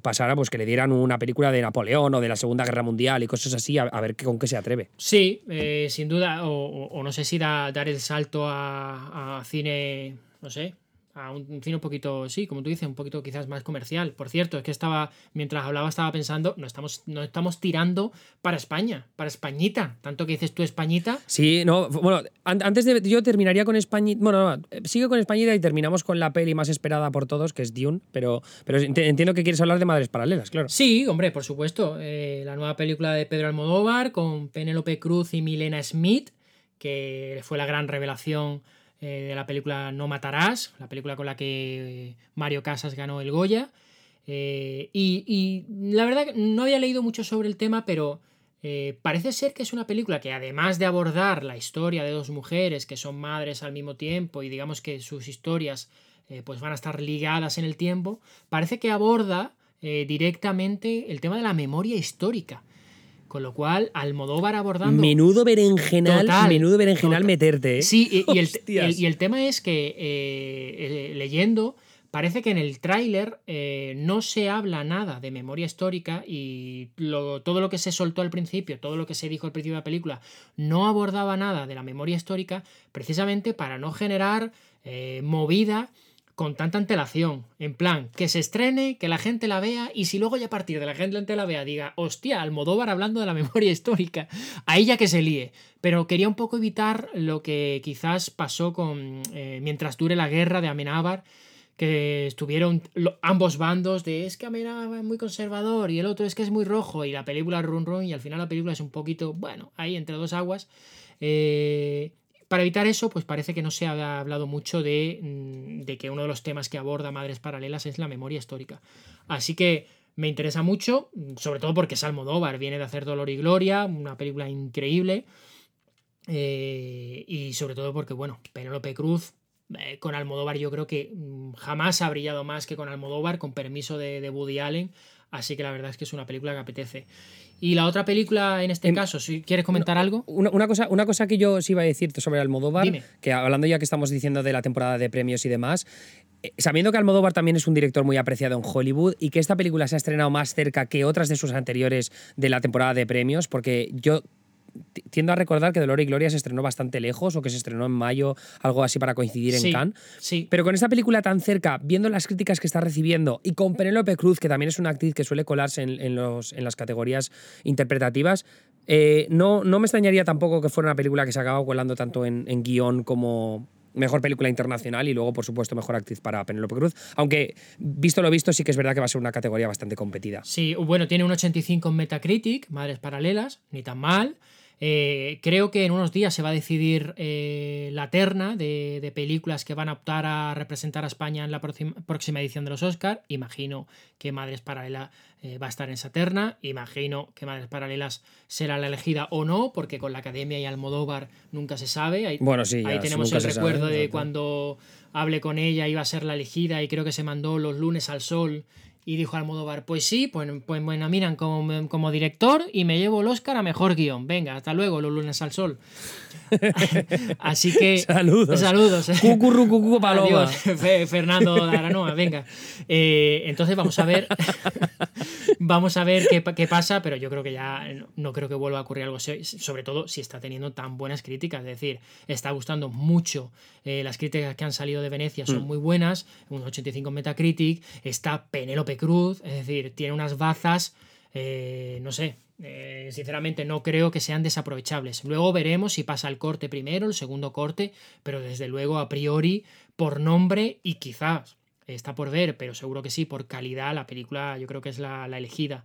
pasara, pues que le dieran una película de Napoleón o de la Segunda Guerra Mundial y cosas así, a, ver con qué se atreve. Sí, eh, sin duda, o, no sé si dar el salto a cine no sé, a un cine un poquito, sí, como tú dices, un poquito quizás más comercial. Por cierto, es que estaba, mientras hablaba, estaba pensando, no estamos, no estamos tirando para España, para Españita. Tanto que dices tú Españita. Sí, no, bueno, antes de. Yo terminaría con Españita. Bueno, no, sigue con Españita y terminamos con la peli más esperada por todos, que es Dune, pero, pero entiendo que quieres hablar de Madres Paralelas, claro. Sí, hombre, por supuesto. Eh, la nueva película de Pedro Almodóvar con Penélope Cruz y Milena Smith, que fue la gran revelación eh, de la película No Matarás, la película con la que eh, Mario Casas ganó el Goya. Eh, y, la verdad no había leído mucho sobre el tema, pero parece ser que es una película que además de abordar la historia de dos mujeres que son madres al mismo tiempo y digamos que sus historias pues van a estar ligadas en el tiempo, parece que aborda directamente el tema de la memoria histórica. Con lo cual, Almodóvar abordando. Menudo berenjenal, menudo berenjenal meterte, ¿eh? Sí, y, el, tema es que eh, eh, leyendo. Parece que en el tráiler eh, no se habla nada de memoria histórica y todo lo que se soltó al principio, todo lo que se dijo al principio de la película, no abordaba nada de la memoria histórica precisamente para no generar movida con tanta antelación. En plan, que se estrene, que la gente la vea y si luego ya a partir de la gente la vea diga, hostia, Almodóvar hablando de la *laughs* memoria histórica, ahí ya que se líe. Pero quería un poco evitar lo que quizás pasó con eh, mientras dure la guerra de Amenábar, que estuvieron ambos bandos de es que Amenábar es muy conservador y el otro es que es muy rojo y la película run run y al final la película es un poquito, bueno, ahí entre dos aguas. Eh, para evitar eso, pues parece que no se ha hablado mucho mm, de, que uno de los temas que aborda Madres Paralelas es la memoria histórica. Así que me interesa mucho, sobre todo porque es Almodóvar, viene de hacer Dolor y Gloria, una película increíble. Eh, y sobre todo porque, bueno, Penélope Cruz eh, con Almodóvar yo creo que mm, jamás ha brillado más que con Almodóvar, con permiso de, de Woody Allen. Así que la verdad es que es una película que apetece. Y la otra película, en este caso, si quieres comentar algo. Una, cosa, una cosa que yo sí iba a decirte sobre Almodóvar, que hablando ya que estamos diciendo de la temporada de premios y demás, eh, sabiendo que Almodóvar también es un director muy apreciado en Hollywood y que esta película se ha estrenado más cerca que otras de sus anteriores de la temporada de premios, porque yo tiendo a recordar que Dolor y Gloria se estrenó bastante lejos o que se estrenó en mayo, algo así para coincidir en Cannes. Sí. Pero con esta película tan cerca, viendo las críticas que está recibiendo y con Penélope Cruz, que también es una actriz que suele colarse en, los, en las categorías interpretativas, eh, no, no me extrañaría tampoco que fuera una película que se acaba colando tanto en, en guion como, mejor película internacional y luego, por supuesto, mejor actriz para Penélope Cruz. Aunque, visto lo visto, sí que es verdad que va a ser una categoría bastante competida. Sí, bueno, tiene un 85 en Metacritic, Madres Paralelas, ni tan mal. Eh, creo que en unos días se va a decidir eh, la terna de, películas que van a optar a representar a España en la próxima, edición de los Oscars. Imagino que Madres Paralelas eh, va a estar en esa terna. Imagino que Madres Paralelas será la elegida o no, porque con la Academia y Almodóvar nunca se sabe. Ahí, bueno, sí, ahí tenemos el recuerdo de cuando hablé con ella, iba a ser la elegida y creo que se mandó los lunes al sol Y dijo Almodóvar, pues sí, pues, pues me nominan como, como director y me llevo el Oscar a mejor guion. Venga, hasta luego, los lunes al sol. *laughs* Así que. Saludos. Saludos. Cucurru, cucu, paloma. Adiós, Fe- Fernando Aranoa, venga. Eh, entonces vamos a ver. *laughs* vamos a ver qué, qué pasa, pero yo creo que ya no, creo que vuelva a ocurrir algo, sobre todo si está teniendo tan buenas críticas. Es decir, está gustando mucho. eh, las críticas que han salido de Venecia son muy buenas, un 85 en Metacritic. Está Penélope Cruz, es decir, tiene unas bazas. eh, no sé, eh, sinceramente no creo que sean desaprovechables. Luego veremos si pasa el corte primero, el segundo corte, pero desde luego a priori por nombre y quizás está por ver, pero seguro que sí, por calidad la película yo creo que es la elegida.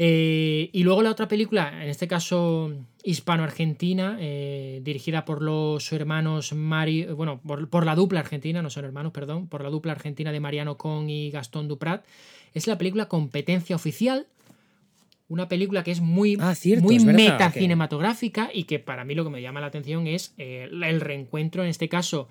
Eh, y luego la otra película, en este caso hispano-argentina, eh, dirigida por los hermanos Mari, bueno, por, por la dupla argentina, no son hermanos, perdón, por la dupla argentina de Mariano Con y Gastón Duprat, es la película Competencia Oficial, una película que es muy, Ah, cierto, muy es verdad, meta que- cinematográfica y que para mí lo que me llama la atención es eh, el reencuentro, en este caso,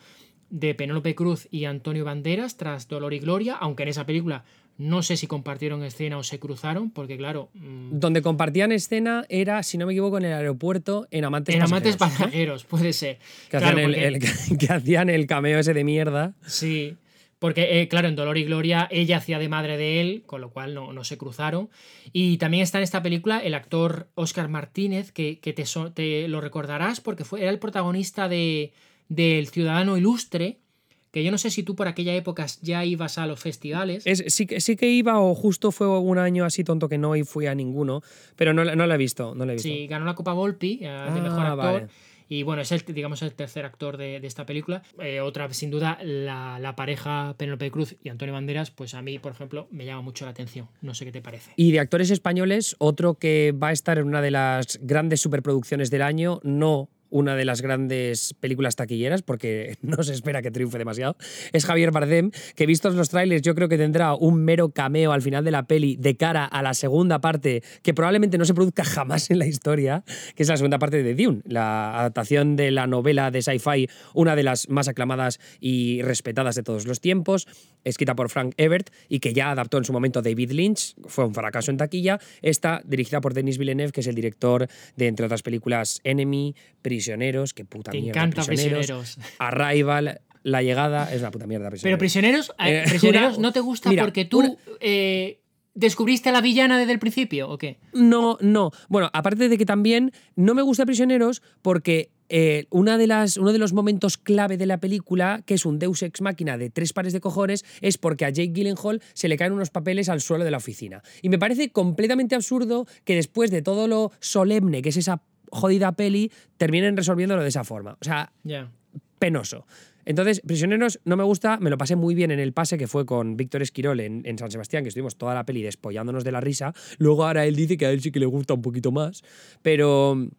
de Penélope Cruz y Antonio Banderas tras Dolor y Gloria, aunque en esa película no sé si compartieron escena o se cruzaron, porque claro, mm, Donde compartían escena era, si no me equivoco, en el aeropuerto, en Amantes en Amantes Pasajeros, puede ser. Que, Claro, hacían el, porque- el- *laughs* que hacían el cameo ese de mierda. Sí, porque eh, claro, en Dolor y Gloria ella hacía de madre de él, con lo cual no, no se cruzaron. Y también está en esta película el actor Oscar Martínez, que, que te, so- te lo recordarás porque fue, era el protagonista de del Ciudadano Ilustre, que yo no sé si tú por aquella época ya ibas a los festivales. Es, sí, que- sí que iba o justo fue un año así tonto que no y fui a ninguno, pero no, no la he visto, no la he visto. Sí, ganó la Copa Volpi eh, de Ah, mejor actor. vale. Y bueno, es el, digamos, el tercer actor de, de esta película. Eh, otra, sin duda, la, la pareja Penélope Cruz y Antonio Banderas, pues a mí, por ejemplo, me llama mucho la atención. No sé qué te parece. Y de actores españoles, otro que va a estar en una de las grandes superproducciones del año, no una de las grandes películas taquilleras, porque *laughs* no se espera que triunfe demasiado, es Javier Bardem, que vistos los trailers yo creo que tendrá un mero cameo al final de la peli de cara a la segunda parte, que probablemente no se produzca *laughs* jamás en la historia, que es la segunda parte de Dune, la adaptación de la novela de sci-fi, una de las más aclamadas y respetadas de todos los tiempos, escrita por Frank Ebert y que ya adaptó en su momento David Lynch, fue un fracaso en taquilla. Esta, dirigida por Denis Villeneuve, que es el director de, entre otras películas, Enemy, Prisioneros, que puta Te mierda. encanta Prisioneros. Arrival, La Llegada, es una puta mierda. Pero Prisioneros, eh, Eh, *laughs* Prisioneros una- ¿no te gusta mira, porque tú una- eh, descubriste a la villana desde el principio o qué? No, no. Bueno, aparte de que también no me gusta Prisioneros porque eh, una de las, uno de los momentos clave de la película, que es un Deus Ex Máquina de tres pares de cojones, es porque a Jake Gyllenhaal se le caen unos papeles al suelo de la oficina. Y me parece completamente absurdo que después de todo lo solemne que es esa jodida peli, terminen resolviéndolo de esa forma. O sea, penoso. Entonces, Prisioneros no me gusta, me lo pasé muy bien en el pase que fue con Víctor Esquirol en, en San Sebastián, que estuvimos toda la peli despollándonos de la risa. Luego ahora él dice que a él sí que le gusta un poquito más. Pero,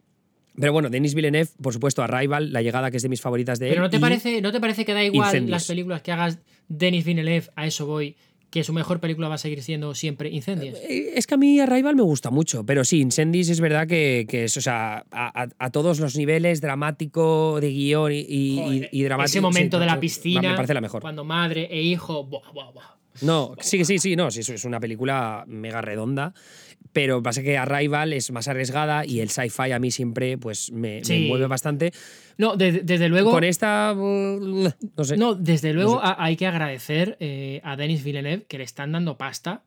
pero bueno, Denis Villeneuve, por supuesto, Arrival, La Llegada, que es de mis favoritas de él. Pero ¿no te, parece, ¿no te parece que da igual Incendios. las películas que hagas Denis Villeneuve, a eso voy, que su mejor película va a seguir siendo siempre Incendios? Eh, Es que a mí Arrival me gusta mucho, pero sí, Incendies es verdad que, que es, o sea, a, todos los niveles, dramático, de guion y, y, Joder, y dramático. Ese momento sí, de la me piscina, parece la mejor. cuando madre e hijo, buah, buah, buah. No, sí, sí, sí, no, sí, es una película mega redonda, pero pasa que Arrival es más arriesgada y el sci-fi a mí siempre pues me, me Sí. mueve bastante. No, de- desde luego. Con esta, uh, no sé. No, desde luego a- hay que agradecer eh, a Denis Villeneuve que le están dando pasta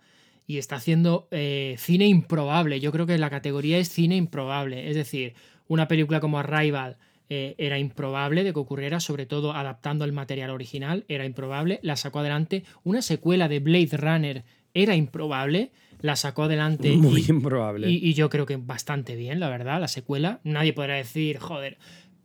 y está haciendo eh, cine improbable. Yo creo que la categoría es cine improbable. Es decir, una película como Arrival eh, era improbable de que ocurriera, sobre todo adaptando el material original, era improbable. La sacó adelante. Una secuela de Blade Runner era improbable. La sacó adelante. *laughs* Muy y- improbable. y, y yo creo que bastante bien, la verdad, la secuela. Nadie podrá decir, joder,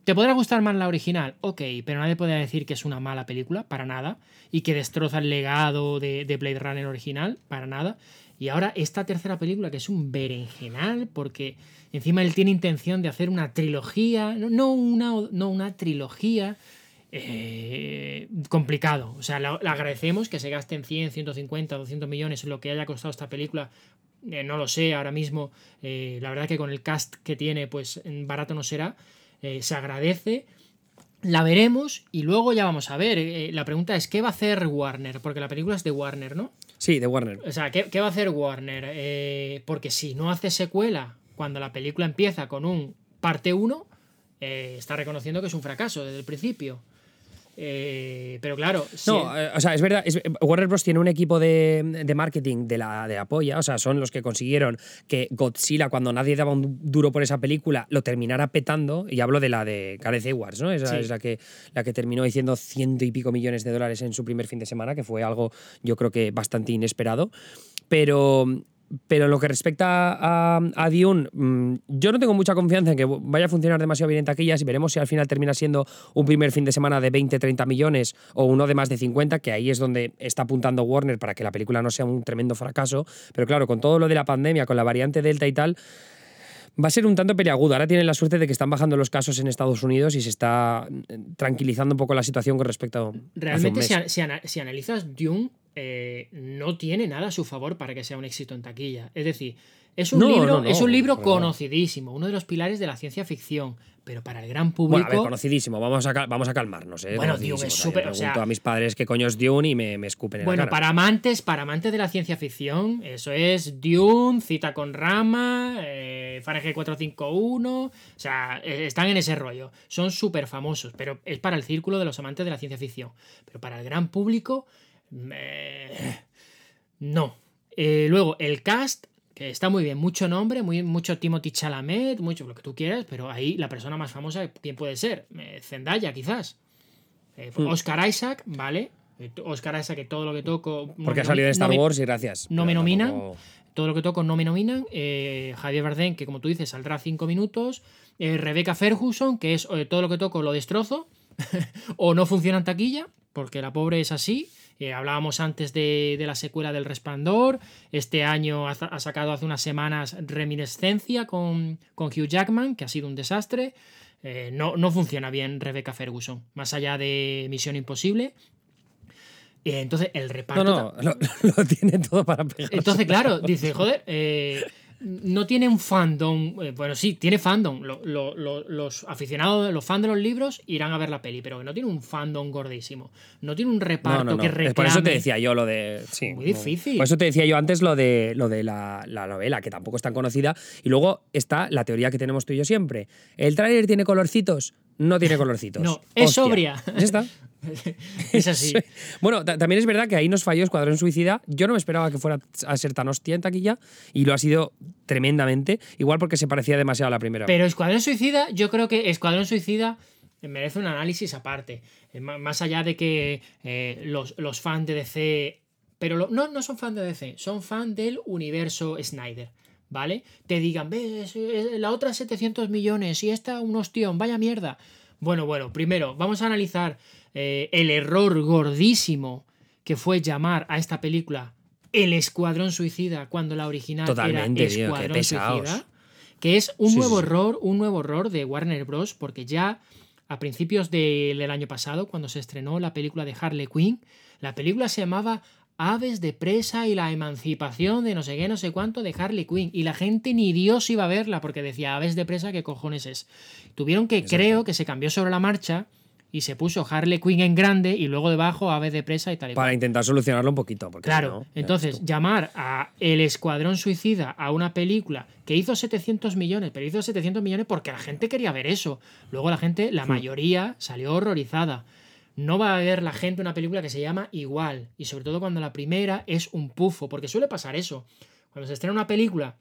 ¿te podrá gustar más la original? Ok, pero nadie podrá decir que es una mala película, para nada. Y que destroza el legado de, de Blade Runner original, para nada. Y ahora esta tercera película, que es un berenjenal, porque encima él tiene intención de hacer una trilogía, no, no una, no una trilogía. Eh, complicado. O sea, le agradecemos que se gasten 100, 150, 200 millones en lo que haya costado esta película. Eh, no lo sé ahora mismo. Eh, la verdad que con el cast que tiene, pues barato no será. Se agradece. La veremos y luego ya vamos a ver. La pregunta es, ¿qué va a hacer Warner? Porque la película es de Warner, ¿no? Sí, de Warner. O sea, ¿qué, qué va a hacer Warner? Porque si no hace secuela cuando la película empieza con un parte 1, eh, está reconociendo que es un fracaso desde el principio. Eh, pero claro. si- No, eh, o sea, es verdad, es- Warner Bros. tiene un equipo de, de marketing de la de Apoya, o sea, son los que consiguieron que Godzilla, cuando nadie daba un du- duro por esa película, lo terminara petando, y hablo de la de Gareth Edwards, ¿no? Esa Sí. es la que, la que terminó diciendo ciento y pico millones de dólares en su primer fin de semana, que fue algo yo creo que bastante inesperado. Pero, pero en lo que respecta a, a Dune, mm, yo no tengo mucha confianza en que vaya a funcionar demasiado bien en taquillas y veremos si al final termina siendo un primer fin de semana de 20, 30 millones o uno de más de 50, que ahí es donde está apuntando Warner para que la película no sea un tremendo fracaso. Pero claro, con todo lo de la pandemia, con la variante Delta y tal, va a ser un tanto peliagudo. Ahora tienen la suerte de que están bajando los casos en Estados Unidos y se está eh, tranquilizando un poco la situación con respecto a hace un Realmente, mes. si, a- si ana- si analizas Dune, eh, no tiene nada a su favor para que sea un éxito en taquilla. Es decir, es un No, libro, no, no, es un libro conocidísimo, uno de los pilares de la ciencia ficción, pero para el gran Bueno, a ver, público. conocidísimo, vamos a, vamos a calmarnos. ¿eh? Bueno. Dune es súper- o sea- pregunto a mis padres qué coño es Dune y me, me escupen en bueno, la cara. para amantes, para amantes de la ciencia ficción, eso es Dune, Cita con Rama, eh, Fahrenheit 451, o sea, eh, están en ese rollo. Son súper famosos, pero es para el círculo de los amantes de la ciencia ficción. Pero para el gran público, no. Eh, luego, el cast, que está muy bien, mucho nombre, muy, mucho Timothy Chalamet, mucho lo que tú quieras, pero ahí la persona más famosa, ¿quién puede ser? Eh, Zendaya, quizás. Eh, Hmm. Oscar Isaac, ¿vale? Eh, Oscar Isaac, que todo lo que toco. Porque ha salido no Star me- Wars y gracias. no me nominan. tampoco- Todo lo que toco no me nominan. Eh, Javier Bardem, que como tú dices, saldrá cinco minutos. Rebecca Ferguson, que es todo lo que toco lo destrozo. *laughs* o no funciona en taquilla, porque la pobre es así. Eh, hablábamos antes de, de la secuela del Resplandor. Este año ha, ha sacado hace unas semanas Reminiscencia con, con Hugh Jackman, que ha sido un desastre. Eh, no, no funciona bien Rebecca Ferguson, más allá de Misión Imposible. Eh, entonces, el reparto. No, no, lo, *laughs* lo tiene todo para pegar. Entonces, claro, dice, joder, eh, no tiene un fandom. eh, bueno, sí, tiene fandom. Lo- lo- lo- los aficionados, los fans de los libros irán a ver la peli, pero que no tiene un fandom gordísimo. No tiene un reparto No, no, no. que reclame. Por eso te decía yo lo de. Sí, Muy difícil. Por eso te decía yo antes lo de, lo de la, la novela, que tampoco es tan conocida. Y luego está la teoría que tenemos tú y yo siempre. ¿El tráiler tiene colorcitos? No tiene *laughs* colorcitos. No, es Hostia. sobria. Ya está. *laughs* *laughs* Es así. Bueno, ta- también es verdad que ahí nos falló Escuadrón Suicida. Yo no me esperaba que fuera a ser tan hostia en taquilla y lo ha sido tremendamente. Igual porque se parecía demasiado a la primera. Pero Escuadrón Suicida, yo creo que Escuadrón Suicida merece un análisis aparte. Eh, má- Más allá de que eh, los, los fans de DC. Pero lo- no, no son fans de DC, son fans del universo Snyder. ¿Vale? Te digan, ves, la otra 700 millones y esta un ostión, vaya mierda. Bueno, bueno, primero, vamos a analizar eh, el error gordísimo que fue llamar a esta película El Escuadrón Suicida cuando la original Totalmente, era Escuadrón. Suicida que es un Sí, nuevo sí, error, un nuevo error de Warner Bros. porque ya a principios de- del año pasado, cuando se estrenó la película de Harley Quinn, la película se llamaba Aves de presa y la emancipación de no sé qué, no sé cuánto de Harley Quinn. Y la gente ni Dios iba a verla porque decía Aves de presa, ¿qué cojones es? Tuvieron que, creo que se cambió sobre la marcha y se puso Harley Quinn en grande y luego debajo Aves de presa y tal y cual. Para intentar solucionarlo un poquito. Porque Claro, no, entonces llamar a El Escuadrón Suicida a una película que hizo 700 millones, pero hizo 700 millones porque la gente quería ver eso. Luego la gente, Hmm. la mayoría, salió horrorizada. No va a ver la gente una película que se llama igual, y sobre todo cuando la primera es un pufo, porque suele pasar eso. Cuando se estrena una película,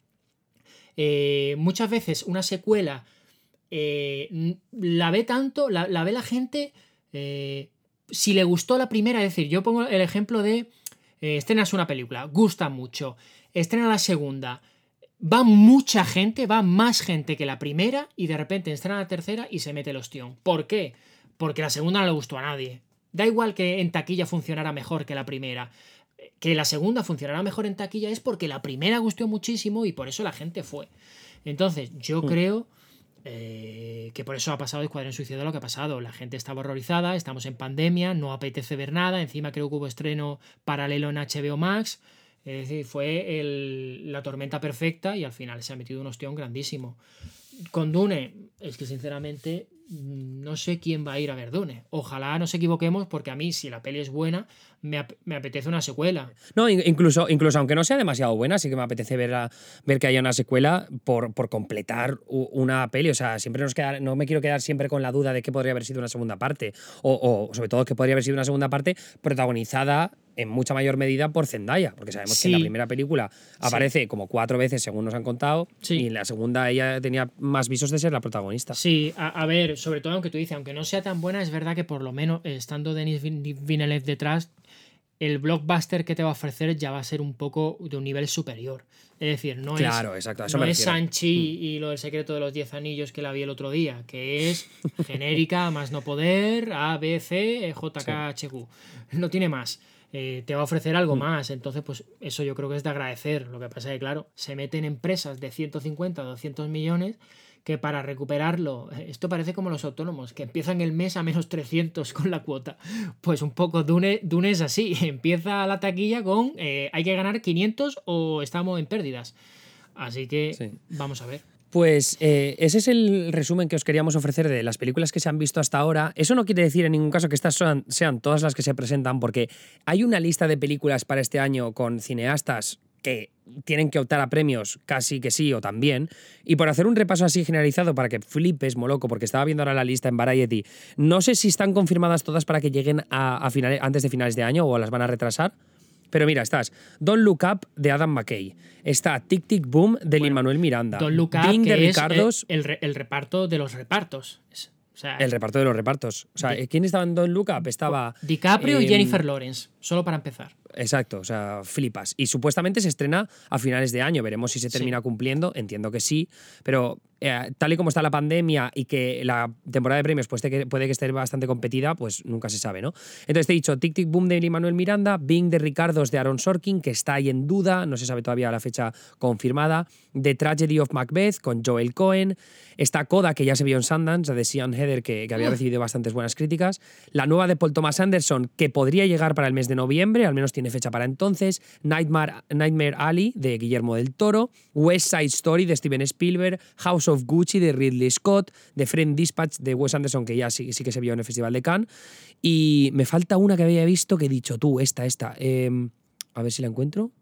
eh, muchas veces una secuela eh, la ve tanto, la, la ve la gente, eh, si le gustó la primera, es decir, yo pongo el ejemplo de eh, estrenas una película, gusta mucho, estrena la segunda, va mucha gente, va más gente que la primera y de repente estrena la tercera y se mete el ostión. ¿Por qué? Porque la segunda no le gustó a nadie. Da igual que en taquilla funcionara mejor que la primera. Que la segunda funcionara mejor en taquilla es porque la primera gustó muchísimo y por eso la gente fue. Entonces, yo creo eh, que por eso ha pasado Escuadrón Suicida lo que ha pasado. La gente estaba horrorizada, estamos en pandemia, no apetece ver nada. Encima creo que hubo estreno paralelo en HBO Max. Es decir, fue la tormenta perfecta y al final se ha metido un ostión grandísimo. Con Dune, es que sinceramente no sé quién va a ir a ver Dune. Ojalá nos equivoquemos, porque a mí, si la peli es buena, me, apetece una secuela. No, incluso, incluso aunque no sea demasiado buena, sí que me apetece ver, ver que haya una secuela por, por completar una peli. O sea, siempre nos queda, no me quiero quedar siempre con la duda de que podría haber sido una segunda parte. O, o sobre todo que podría haber sido una segunda parte protagonizada en mucha mayor medida por Zendaya, porque sabemos que en la primera película aparece como cuatro veces, según nos han contado, y en la segunda ella tenía más visos de ser la protagonista. Sí, a, ver, sobre todo aunque tú dices, aunque no sea tan buena, es verdad que por lo menos estando Denis Villeneuve detrás, el blockbuster que te va a ofrecer ya va a ser un poco de un nivel superior. Es decir, no claro, es, exacto, no es Sanchi mm. y lo del secreto de los diez anillos que la vi el otro día, que es genérica, *laughs* más no poder, A, B, C, J, K, H, Q. No tiene más. Eh, te va a ofrecer algo mm. más. Entonces, pues eso yo creo que es de agradecer. Lo que pasa es que, claro, se meten empresas de 150 o 200 millones que para recuperarlo, eh, esto parece como los autónomos, que empiezan el mes a menos 300 con la cuota. Pues un poco, Dune, Dune es así, *laughs* empieza la taquilla con eh, hay que ganar 500 o estamos en pérdidas. Así que vamos a ver. Pues eh, ese es el resumen que os queríamos ofrecer de las películas que se han visto hasta ahora. Eso no quiere decir en ningún caso que estas sean, todas las que se presentan, porque hay una lista de películas para este año con cineastas que tienen que optar a premios casi que sí o también. Y por hacer un repaso así generalizado para que flipes, moloco, porque estaba viendo ahora la lista en Variety, no sé si están confirmadas todas para que lleguen a, finales, antes de finales de año o las van a retrasar. Pero mira, estás Don't Look Up de Adam McKay. Está Tic Tic Boom de Lin Manuel Miranda. Don't Look Up de Ricardos. el, el, reparto de los repartos. el reparto de los repartos. O sea, ¿quién estaba en Don't Look Up? Estaba. DiCaprio y em, Jennifer Lawrence, solo para empezar. Exacto, o sea, flipas. Y supuestamente se estrena a finales de año. Veremos si se termina cumpliendo. Entiendo que sí. Pero eh, tal y como está la pandemia y que la temporada de premios pues, puede que esté bastante competida, pues nunca se sabe, ¿no? Entonces te he dicho Tic Tic Boom de Manuel Miranda, Bing de Ricardos de Aaron Sorkin, que está ahí en duda, no se sabe todavía la fecha confirmada, The Tragedy of Macbeth con Joel Cohen, está Coda, que ya se vio en Sundance, de Sean Heather, que, que había recibido bastantes buenas críticas, la nueva de Paul Thomas Anderson, que podría llegar para el mes de noviembre, al menos tiene fecha para entonces, Nightmare, Nightmare Alley de Guillermo del Toro, West Side Story de Steven Spielberg, House of Gucci de Ridley Scott, The Friend Dispatch de Wes Anderson, que ya sí, sí que se vio en el Festival de Cannes. Y me falta una que había visto que he dicho tú, esta, esta. Em, a ver si la encuentro.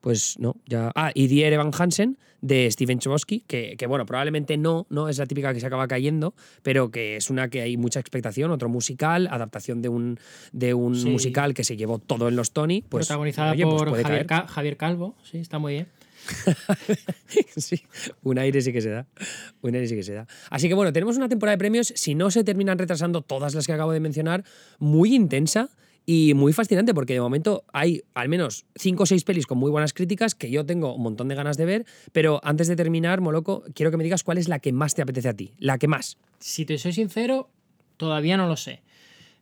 Pues no, ya. Ah, y Die Evan Hansen de Steven Chbosky, que, que, bueno, probablemente no, no es la típica que se acaba cayendo, pero que es una que hay mucha expectación, otro musical, adaptación de un, de un musical que se llevó todo en los Tony. Pues, Protagonizada pues por Javier, Javier, Calvo, sí, está muy bien. *laughs* sí, un aire sí que se da. Un aire sí que se da. Así que bueno, tenemos una temporada de premios, si no se terminan retrasando todas las que acabo de mencionar, muy intensa y muy fascinante porque de momento hay al menos cinco o seis pelis con muy buenas críticas que yo tengo un montón de ganas de ver, pero antes de terminar, Moloco, quiero que me digas cuál es la que más te apetece a ti, la que más. Si te soy sincero, todavía no lo sé.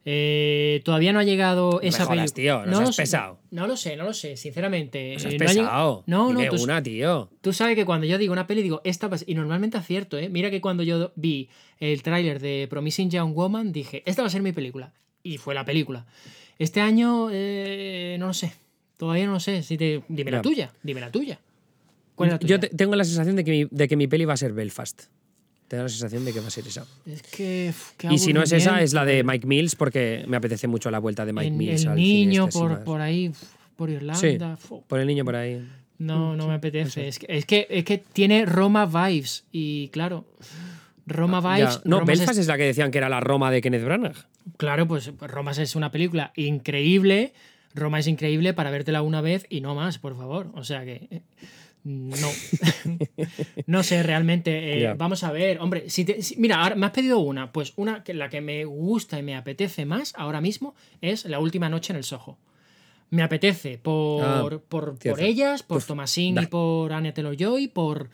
Eh, todavía no ha llegado esa película. tío, no, lo pesado. No, lo sé, no lo sé, sinceramente. No, eh, pesado. no, no, tú, una, tío. Tú sabes que cuando yo digo una peli, digo, esta va Y normalmente acierto, ¿eh? Mira que cuando yo vi el tráiler de Promising Young Woman, dije, esta va a ser mi película. Y fue la película. Este año, eh, no lo sé. Todavía no lo sé. Si te... Dime la tuya, dime la tuya. ¿Cuál es la tuya? Yo tengo la sensación de que, mi, de que mi peli va a ser Belfast. Te da la sensación de que va a ser esa. Es que. y si no es esa, es la de Mike Mills, porque me apetece mucho la vuelta de Mike Mills. El niño este, por, por ahí, por Irlanda. por el niño por ahí. No, no me apetece. Es, que, es, que, es que tiene Roma vibes. Y claro, Roma ah, vibes. No, Belfast es... la que decían que era la Roma de Kenneth Branagh. Claro, pues Roma es una película increíble. Roma es increíble para vértela una vez y no más, por favor. O sea que. No. *laughs* no sé, realmente. Eh, vamos a ver. Hombre, si, mira, ahora me has pedido una. Pues una que la que me gusta y me apetece más ahora mismo es La última noche en el Soho. Me apetece por, ah, por, ellas, por Thomasin y por Anya Taylor Joy, por,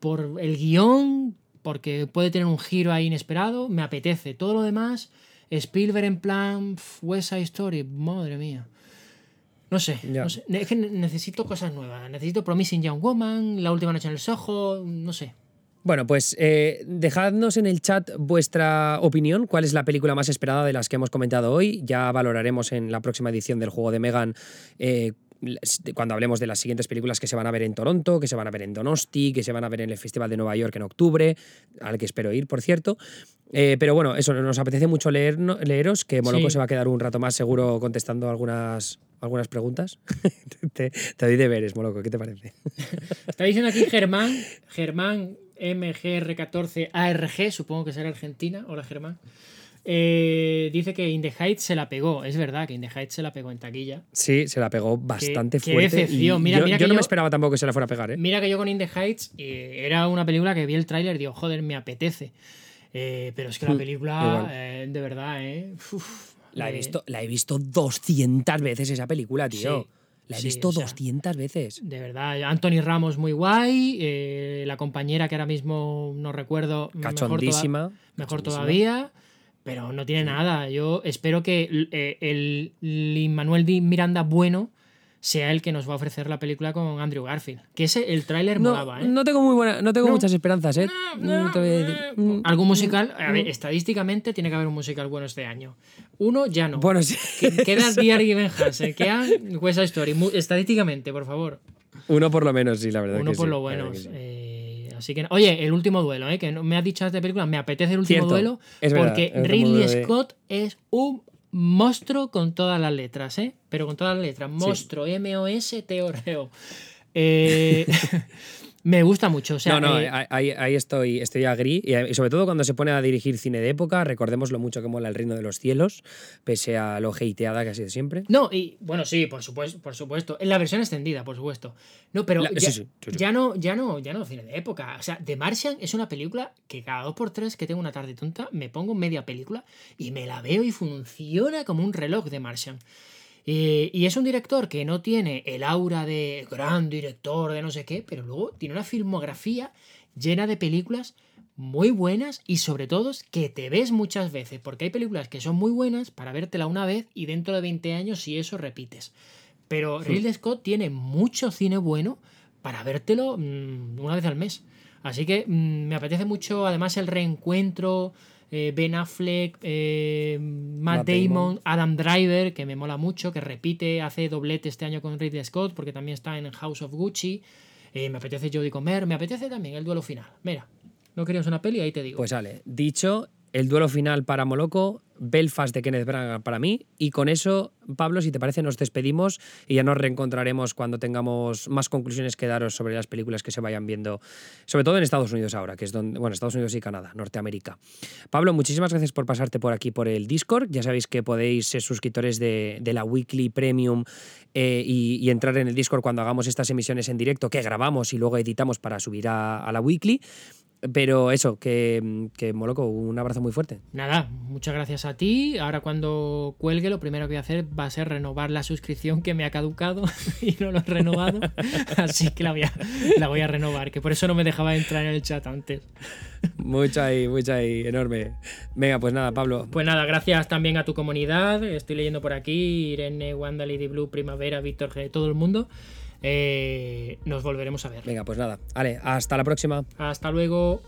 por el guion, porque puede tener un giro ahí inesperado. Me apetece. Todo lo demás, Spielberg en plan West Side Story, madre mía. No sé, Es que necesito cosas nuevas. Necesito Promising Young Woman, La última noche en el Soho, no sé. Bueno, pues eh, dejadnos en el chat vuestra opinión. ¿Cuál es la película más esperada de las que hemos comentado hoy? Ya valoraremos en la próxima edición del juego de Megan eh, cuando hablemos de las siguientes películas que se van a ver en Toronto, que se van a ver en Donosti, que se van a ver en el Festival de Nueva York en octubre, al que espero ir, por cierto. Eh, pero bueno, eso, nos apetece mucho leer, no- leeros, que Moloco Sí. se va a quedar un rato más seguro contestando algunas, algunas preguntas. *laughs* te, te doy deberes, Moloco, ¿qué te parece? *laughs* Está diciendo aquí Germán, Germán MGR14ARG, supongo que será Argentina. Hola Germán. Eh, dice que In the Heights se la pegó. Es verdad que In the Heights se la pegó en taquilla. Sí, se la pegó bastante qué fuerte. y decepción. Mira- yo mira yo no yo- me esperaba tampoco que se la fuera a pegar, ¿eh? Mira que yo con In the Heights eh, era una película que vi el tráiler y digo, joder, me apetece. Eh, pero es que la Mm, película, eh, de verdad, ¿eh? Uf, La he, visto, la he visto 200 veces esa película, tío. Sí, la he sí, visto o sea, 200 veces. De verdad, Anthony Ramos muy guay, eh, la compañera que ahora mismo no recuerdo, mejor, toda- Cachondísima. mejor cachondísima. todavía, pero no tiene nada. Yo espero que eh, el Manuel Di Miranda bueno sea el que nos va a ofrecer la película con Andrew Garfield. Que ese, el tráiler No, molaba, ¿eh? no tengo, muy buena, no tengo No. muchas esperanzas, ¿eh? No, Mm, te voy a decir. eh, Mm, Algún musical, a ver, estadísticamente tiene que haber un musical bueno este año. Uno ya no. Bueno, sí. Que- Queda Dear *laughs* Evan Hansen, queda West Side Story. Estadísticamente, por favor. Uno por lo menos, sí, la verdad. Uno que por sí, lo verdad sí. Eh, así que, oye, el último duelo, ¿eh? que no- me has dicho de película, me apetece el último Cierto, duelo es verdad, porque último Ridley Scott es un monstruo con todas las letras, ¿eh? Pero con todas las letras. Monstruo, M-O-S-T-O-R-O. Eh, *laughs* me gusta mucho. O sea, no, no, eh, ahí, ahí estoy, estoy agri. Y y sobre todo cuando se pone a dirigir cine de época, recordemos lo mucho que mola El Reino de los Cielos, pese a lo hateada que ha sido siempre. No, y bueno, sí, por supuesto, por supuesto. En la versión extendida, por supuesto. No, pero La- ya, sí, sí, sí. ya no, ya no, ya no cine de época. O sea, The Martian es una película que cada dos por tres que tengo una tarde tonta, me pongo media película y me la veo y funciona como un reloj de Martian. Eh, y es un director que no tiene el aura de gran director, de no sé qué, pero luego tiene una filmografía llena de películas muy buenas y sobre todo que te ves muchas veces, porque hay películas que son muy buenas para vértela una vez y dentro de 20 años si eso repites. Pero Ridley Scott tiene mucho cine bueno para vértelo mm, una vez al mes. Así que mm, me apetece mucho además el reencuentro, eh, Ben Affleck, eh, Matt, Matt Damon, Damon. Adam Driver, que me mola mucho, que repite, hace doblete este año con Ridley Scott, porque también está en House of Gucci. Eh, me apetece Jodie Comer, me apetece también el duelo final. Mira, no querías una peli, ahí te digo. Pues sale. Dicho, el duelo final para Moloco, Belfast de Kenneth Branagh para mí. Y con eso, Pablo, si te parece, nos despedimos y ya nos reencontraremos cuando tengamos más conclusiones que daros sobre las películas que se vayan viendo, sobre todo en Estados Unidos ahora, que es donde, bueno, Estados Unidos y Canadá, Norteamérica. Pablo, muchísimas gracias por pasarte por aquí por el Discord. Ya sabéis que podéis ser suscriptores de, de la Weekly Premium eh, y, entrar en el Discord cuando hagamos estas emisiones en directo que grabamos y luego editamos para subir a la Weekly. Pero eso, que, que Moloco, un abrazo muy fuerte. Nada, muchas gracias a ti. Ahora cuando cuelgue lo primero que voy a hacer va a ser renovar la suscripción que me ha caducado *laughs* y no lo he renovado. *laughs* Así que la voy, a, la voy a renovar, que por eso no me dejaba entrar en el chat antes. Mucha ahí, mucha ahí, enorme. Venga, pues nada, Pablo. Pues nada, gracias también a tu comunidad. Estoy leyendo por aquí, Irene, Wanda, Lady Blue, Primavera, Víctor G, todo el mundo. Eh, nos volveremos a ver. Venga, pues nada. Vale, hasta la próxima. Hasta luego.